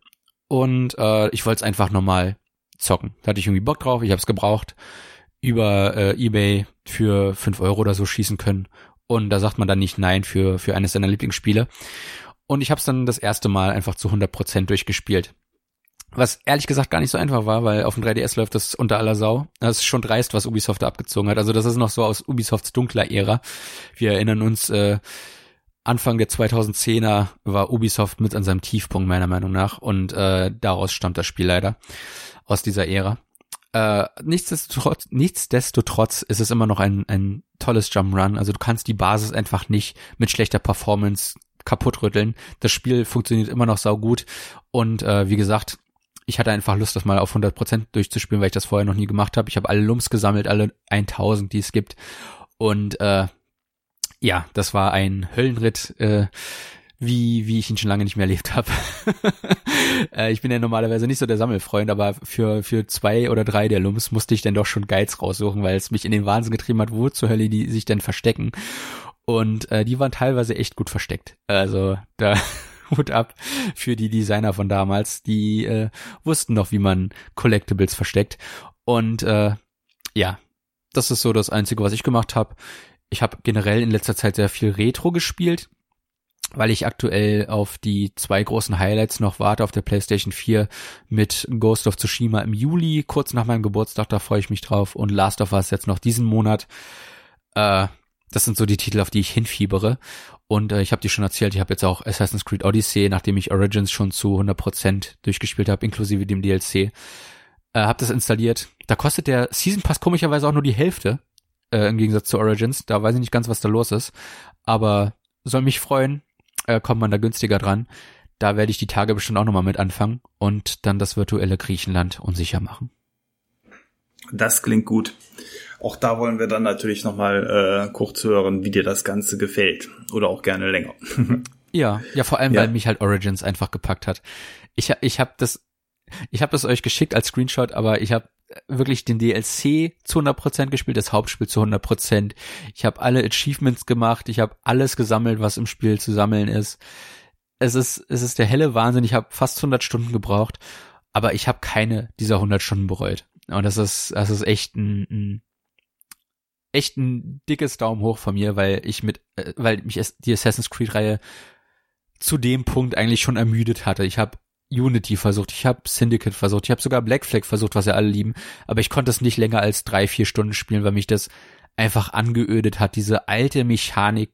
Und äh, ich wollte es einfach nochmal zocken. Da hatte ich irgendwie Bock drauf, ich habe es gebraucht über äh, eBay für fünf Euro oder so schießen können. Und da sagt man dann nicht nein für, für eines seiner Lieblingsspiele. Und ich habe es dann das erste Mal einfach zu 100 Prozent durchgespielt. Was ehrlich gesagt gar nicht so einfach war, weil auf dem 3DS läuft das unter aller Sau. Das ist schon dreist, was Ubisoft da abgezogen hat. Also das ist noch so aus Ubisofts dunkler Ära. Wir erinnern uns, äh, Anfang der 2010er war Ubisoft mit an seinem Tiefpunkt meiner Meinung nach und äh, daraus stammt das Spiel leider aus dieser Ära. Äh, nichtsdestotrotz, nichtsdestotrotz ist es immer noch ein, ein tolles Jump Run. Also du kannst die Basis einfach nicht mit schlechter Performance kaputtrütteln. Das Spiel funktioniert immer noch saugut und äh, wie gesagt, ich hatte einfach Lust, das mal auf 100% durchzuspielen, weil ich das vorher noch nie gemacht habe. Ich habe alle Lumps gesammelt, alle 1000, die es gibt und äh, ja, das war ein Höllenritt. Äh, wie, wie ich ihn schon lange nicht mehr erlebt habe. [LAUGHS] äh, ich bin ja normalerweise nicht so der Sammelfreund, aber für, für zwei oder drei der Lums musste ich dann doch schon Geiz raussuchen, weil es mich in den Wahnsinn getrieben hat, wo zur Hölle die sich denn verstecken. Und äh, die waren teilweise echt gut versteckt. Also da [LAUGHS] Hut ab für die Designer von damals, die äh, wussten noch, wie man Collectibles versteckt. Und äh, ja, das ist so das Einzige, was ich gemacht habe. Ich habe generell in letzter Zeit sehr viel Retro gespielt weil ich aktuell auf die zwei großen Highlights noch warte auf der PlayStation 4 mit Ghost of Tsushima im Juli, kurz nach meinem Geburtstag, da freue ich mich drauf und Last of Us jetzt noch diesen Monat. Äh, das sind so die Titel, auf die ich hinfiebere. Und äh, ich habe dir schon erzählt, ich habe jetzt auch Assassin's Creed Odyssey, nachdem ich Origins schon zu 100% durchgespielt habe, inklusive dem DLC, äh, habe das installiert. Da kostet der Season Pass komischerweise auch nur die Hälfte, äh, im Gegensatz zu Origins. Da weiß ich nicht ganz, was da los ist. Aber soll mich freuen, äh, kommt man da günstiger dran. Da werde ich die Tage bestimmt auch nochmal mit anfangen und dann das virtuelle Griechenland unsicher machen. Das klingt gut. Auch da wollen wir dann natürlich nochmal äh, kurz hören, wie dir das Ganze gefällt. Oder auch gerne länger. [LAUGHS] ja, ja, vor allem, ja. weil mich halt Origins einfach gepackt hat. Ich, ich habe das, ich habe das euch geschickt als Screenshot, aber ich habe wirklich den DLC zu 100% gespielt, das Hauptspiel zu 100%. Ich habe alle Achievements gemacht, ich habe alles gesammelt, was im Spiel zu sammeln ist. Es ist es ist der helle Wahnsinn, ich habe fast 100 Stunden gebraucht, aber ich habe keine dieser 100 Stunden bereut. Und das ist das ist echt ein, ein echt ein dickes Daumen hoch von mir, weil ich mit äh, weil mich die Assassin's Creed Reihe zu dem Punkt eigentlich schon ermüdet hatte. Ich habe Unity versucht, ich habe Syndicate versucht, ich habe sogar Black Flag versucht, was ja alle lieben, aber ich konnte es nicht länger als drei, vier Stunden spielen, weil mich das einfach angeödet hat, diese alte Mechanik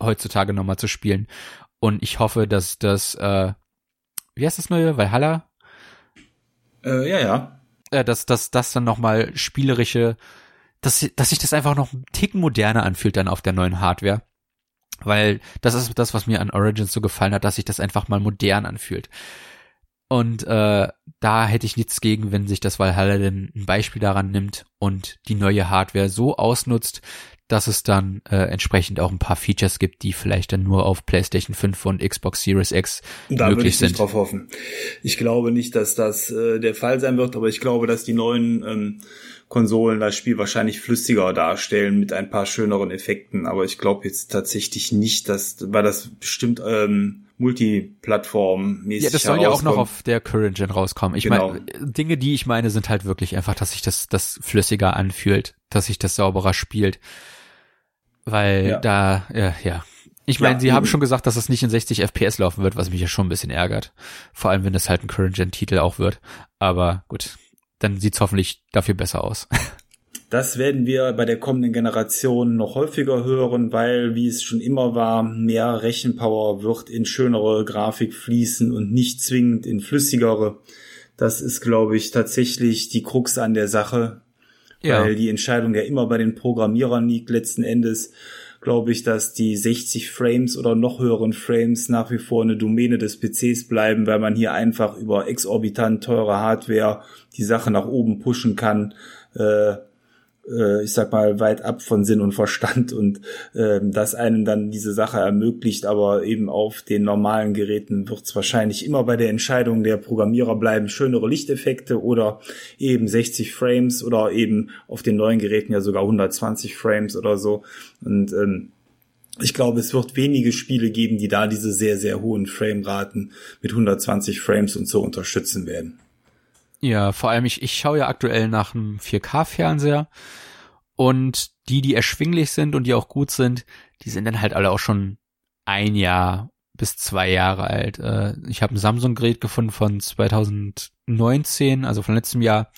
heutzutage nochmal zu spielen. Und ich hoffe, dass das, äh, wie heißt das neue, Valhalla? Äh, ja, ja. Äh, dass, dass das dann nochmal spielerische, dass, dass sich das einfach noch einen Ticken moderner anfühlt dann auf der neuen Hardware. Weil das ist das, was mir an Origins so gefallen hat, dass sich das einfach mal modern anfühlt. Und äh, da hätte ich nichts gegen, wenn sich das Valhalla denn ein Beispiel daran nimmt und die neue Hardware so ausnutzt, dass es dann äh, entsprechend auch ein paar Features gibt, die vielleicht dann nur auf PlayStation 5 und Xbox Series X da möglich würde ich sind. Nicht drauf hoffen. Ich glaube nicht, dass das äh, der Fall sein wird, aber ich glaube, dass die neuen ähm, Konsolen das Spiel wahrscheinlich flüssiger darstellen mit ein paar schöneren Effekten. Aber ich glaube jetzt tatsächlich nicht, dass, weil das bestimmt ähm, Multiplattform-mäßig Ja, das soll ja auch noch auf der Current Gen rauskommen. Ich genau. meine, Dinge, die ich meine, sind halt wirklich einfach, dass sich das, das flüssiger anfühlt, dass sich das sauberer spielt. Weil ja. da, ja, ja. Ich meine, ja, sie eben. haben schon gesagt, dass es nicht in 60 FPS laufen wird, was mich ja schon ein bisschen ärgert. Vor allem, wenn es halt ein Current-Gen-Titel auch wird. Aber gut, dann sieht's hoffentlich dafür besser aus. Das werden wir bei der kommenden Generation noch häufiger hören, weil, wie es schon immer war, mehr Rechenpower wird in schönere Grafik fließen und nicht zwingend in flüssigere. Das ist, glaube ich, tatsächlich die Krux an der Sache, ja. weil die Entscheidung ja immer bei den Programmierern liegt letzten Endes glaube ich, dass die 60 Frames oder noch höheren Frames nach wie vor eine Domäne des PCs bleiben, weil man hier einfach über exorbitant teure Hardware die Sache nach oben pushen kann. Äh, äh, ich sag mal, weit ab von Sinn und Verstand und äh, das einem dann diese Sache ermöglicht, aber eben auf den normalen Geräten wird es wahrscheinlich immer bei der Entscheidung der Programmierer bleiben, schönere Lichteffekte oder eben 60 Frames oder eben auf den neuen Geräten ja sogar 120 Frames oder so. Und ähm, ich glaube, es wird wenige Spiele geben, die da diese sehr, sehr hohen Frameraten mit 120 Frames und so unterstützen werden. Ja, vor allem ich, ich schaue ja aktuell nach einem 4K-Fernseher und die, die erschwinglich sind und die auch gut sind, die sind dann halt alle auch schon ein Jahr bis zwei Jahre alt. Äh, ich habe ein Samsung-Gerät gefunden von 2019, also von letztem Jahr,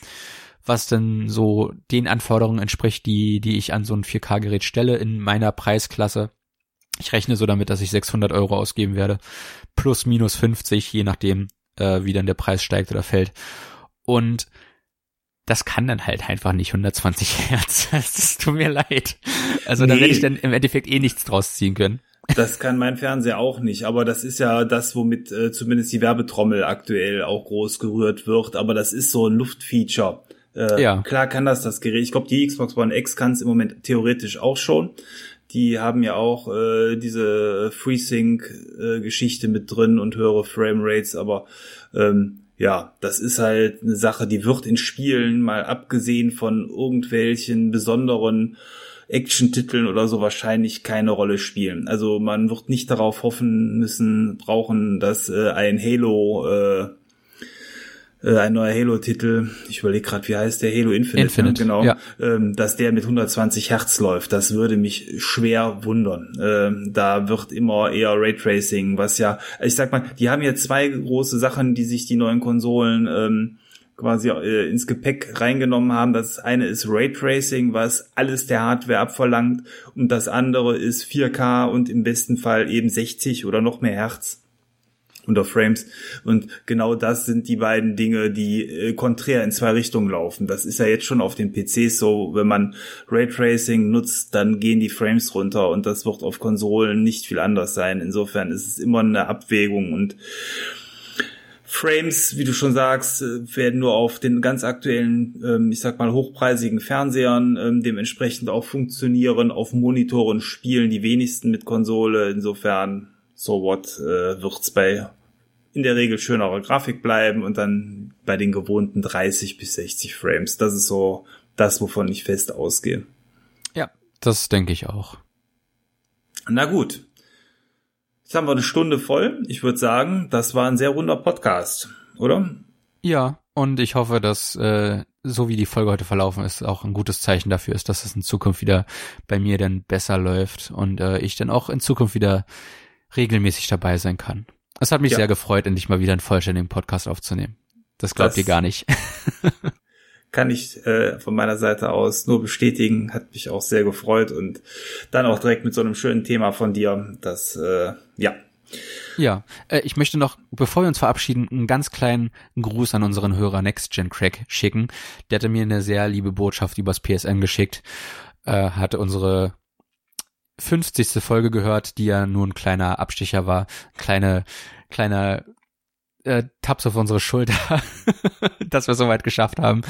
was dann so den Anforderungen entspricht, die, die ich an so ein 4K-Gerät stelle in meiner Preisklasse. Ich rechne so damit, dass ich 600 Euro ausgeben werde, plus minus 50, je nachdem, äh, wie dann der Preis steigt oder fällt. Und das kann dann halt einfach nicht 120 [LAUGHS] Hertz. Das tut mir leid. Also nee. da werde ich dann im Endeffekt eh nichts draus ziehen können. Das kann mein Fernseher auch nicht, aber das ist ja das, womit äh, zumindest die Werbetrommel aktuell auch groß gerührt wird. Aber das ist so ein Luftfeature. Äh, ja. Klar kann das das Gerät. Ich glaube, die Xbox One X kann es im Moment theoretisch auch schon. Die haben ja auch äh, diese FreeSync-Geschichte äh, mit drin und höhere Framerates, aber ähm, ja, das ist halt eine Sache, die wird in Spielen, mal abgesehen von irgendwelchen besonderen Action-Titeln oder so wahrscheinlich keine Rolle spielen. Also man wird nicht darauf hoffen müssen, brauchen, dass äh, ein Halo äh, äh, ein neuer Halo-Titel, ich überlege gerade, wie heißt der? Halo Infinite, ne? Infinite ne? genau, ja. ähm, dass der mit 120 Hertz läuft. Das würde mich schwer wundern. Ähm, da wird immer eher Raytracing, was ja, ich sag mal, die haben ja zwei große Sachen, die sich die neuen Konsolen ähm, quasi äh, ins Gepäck reingenommen haben. Das eine ist Raytracing, was alles der Hardware abverlangt und das andere ist 4K und im besten Fall eben 60 oder noch mehr Hertz unter Frames. Und genau das sind die beiden Dinge, die äh, konträr in zwei Richtungen laufen. Das ist ja jetzt schon auf den PCs so, wenn man Raytracing nutzt, dann gehen die Frames runter und das wird auf Konsolen nicht viel anders sein. Insofern ist es immer eine Abwägung und Frames, wie du schon sagst, äh, werden nur auf den ganz aktuellen, ähm, ich sag mal, hochpreisigen Fernsehern ähm, dementsprechend auch funktionieren. Auf Monitoren spielen die wenigsten mit Konsole. Insofern, so what, äh, wird's bei in der Regel schönere Grafik bleiben und dann bei den gewohnten 30 bis 60 Frames. Das ist so das, wovon ich fest ausgehe. Ja, das denke ich auch. Na gut. Jetzt haben wir eine Stunde voll. Ich würde sagen, das war ein sehr runder Podcast, oder? Ja, und ich hoffe, dass äh, so wie die Folge heute verlaufen ist, auch ein gutes Zeichen dafür ist, dass es in Zukunft wieder bei mir dann besser läuft und äh, ich dann auch in Zukunft wieder regelmäßig dabei sein kann. Es hat mich ja. sehr gefreut, endlich mal wieder einen vollständigen Podcast aufzunehmen. Das glaubt das ihr gar nicht. [LAUGHS] kann ich äh, von meiner Seite aus nur bestätigen. Hat mich auch sehr gefreut und dann auch direkt mit so einem schönen Thema von dir. Das, äh, ja. Ja, äh, ich möchte noch, bevor wir uns verabschieden, einen ganz kleinen Gruß an unseren Hörer NextGen Crack schicken. Der hatte mir eine sehr liebe Botschaft übers PSN geschickt, äh, hatte unsere 50. Folge gehört, die ja nur ein kleiner Abstecher war, kleine, kleiner äh, Taps auf unsere Schulter, [LAUGHS] dass wir soweit geschafft haben.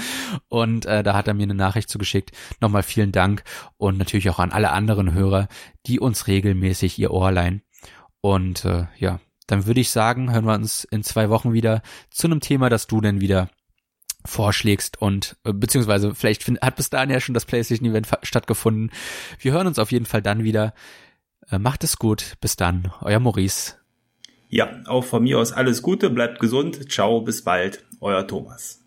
Und äh, da hat er mir eine Nachricht zugeschickt. Nochmal vielen Dank und natürlich auch an alle anderen Hörer, die uns regelmäßig ihr Ohr leihen. Und äh, ja, dann würde ich sagen, hören wir uns in zwei Wochen wieder zu einem Thema, das du denn wieder vorschlägst und äh, beziehungsweise vielleicht find, hat bis dahin ja schon das PlayStation Event stattgefunden. Wir hören uns auf jeden Fall dann wieder. Äh, macht es gut. Bis dann. Euer Maurice. Ja, auch von mir aus alles Gute. Bleibt gesund. Ciao. Bis bald. Euer Thomas.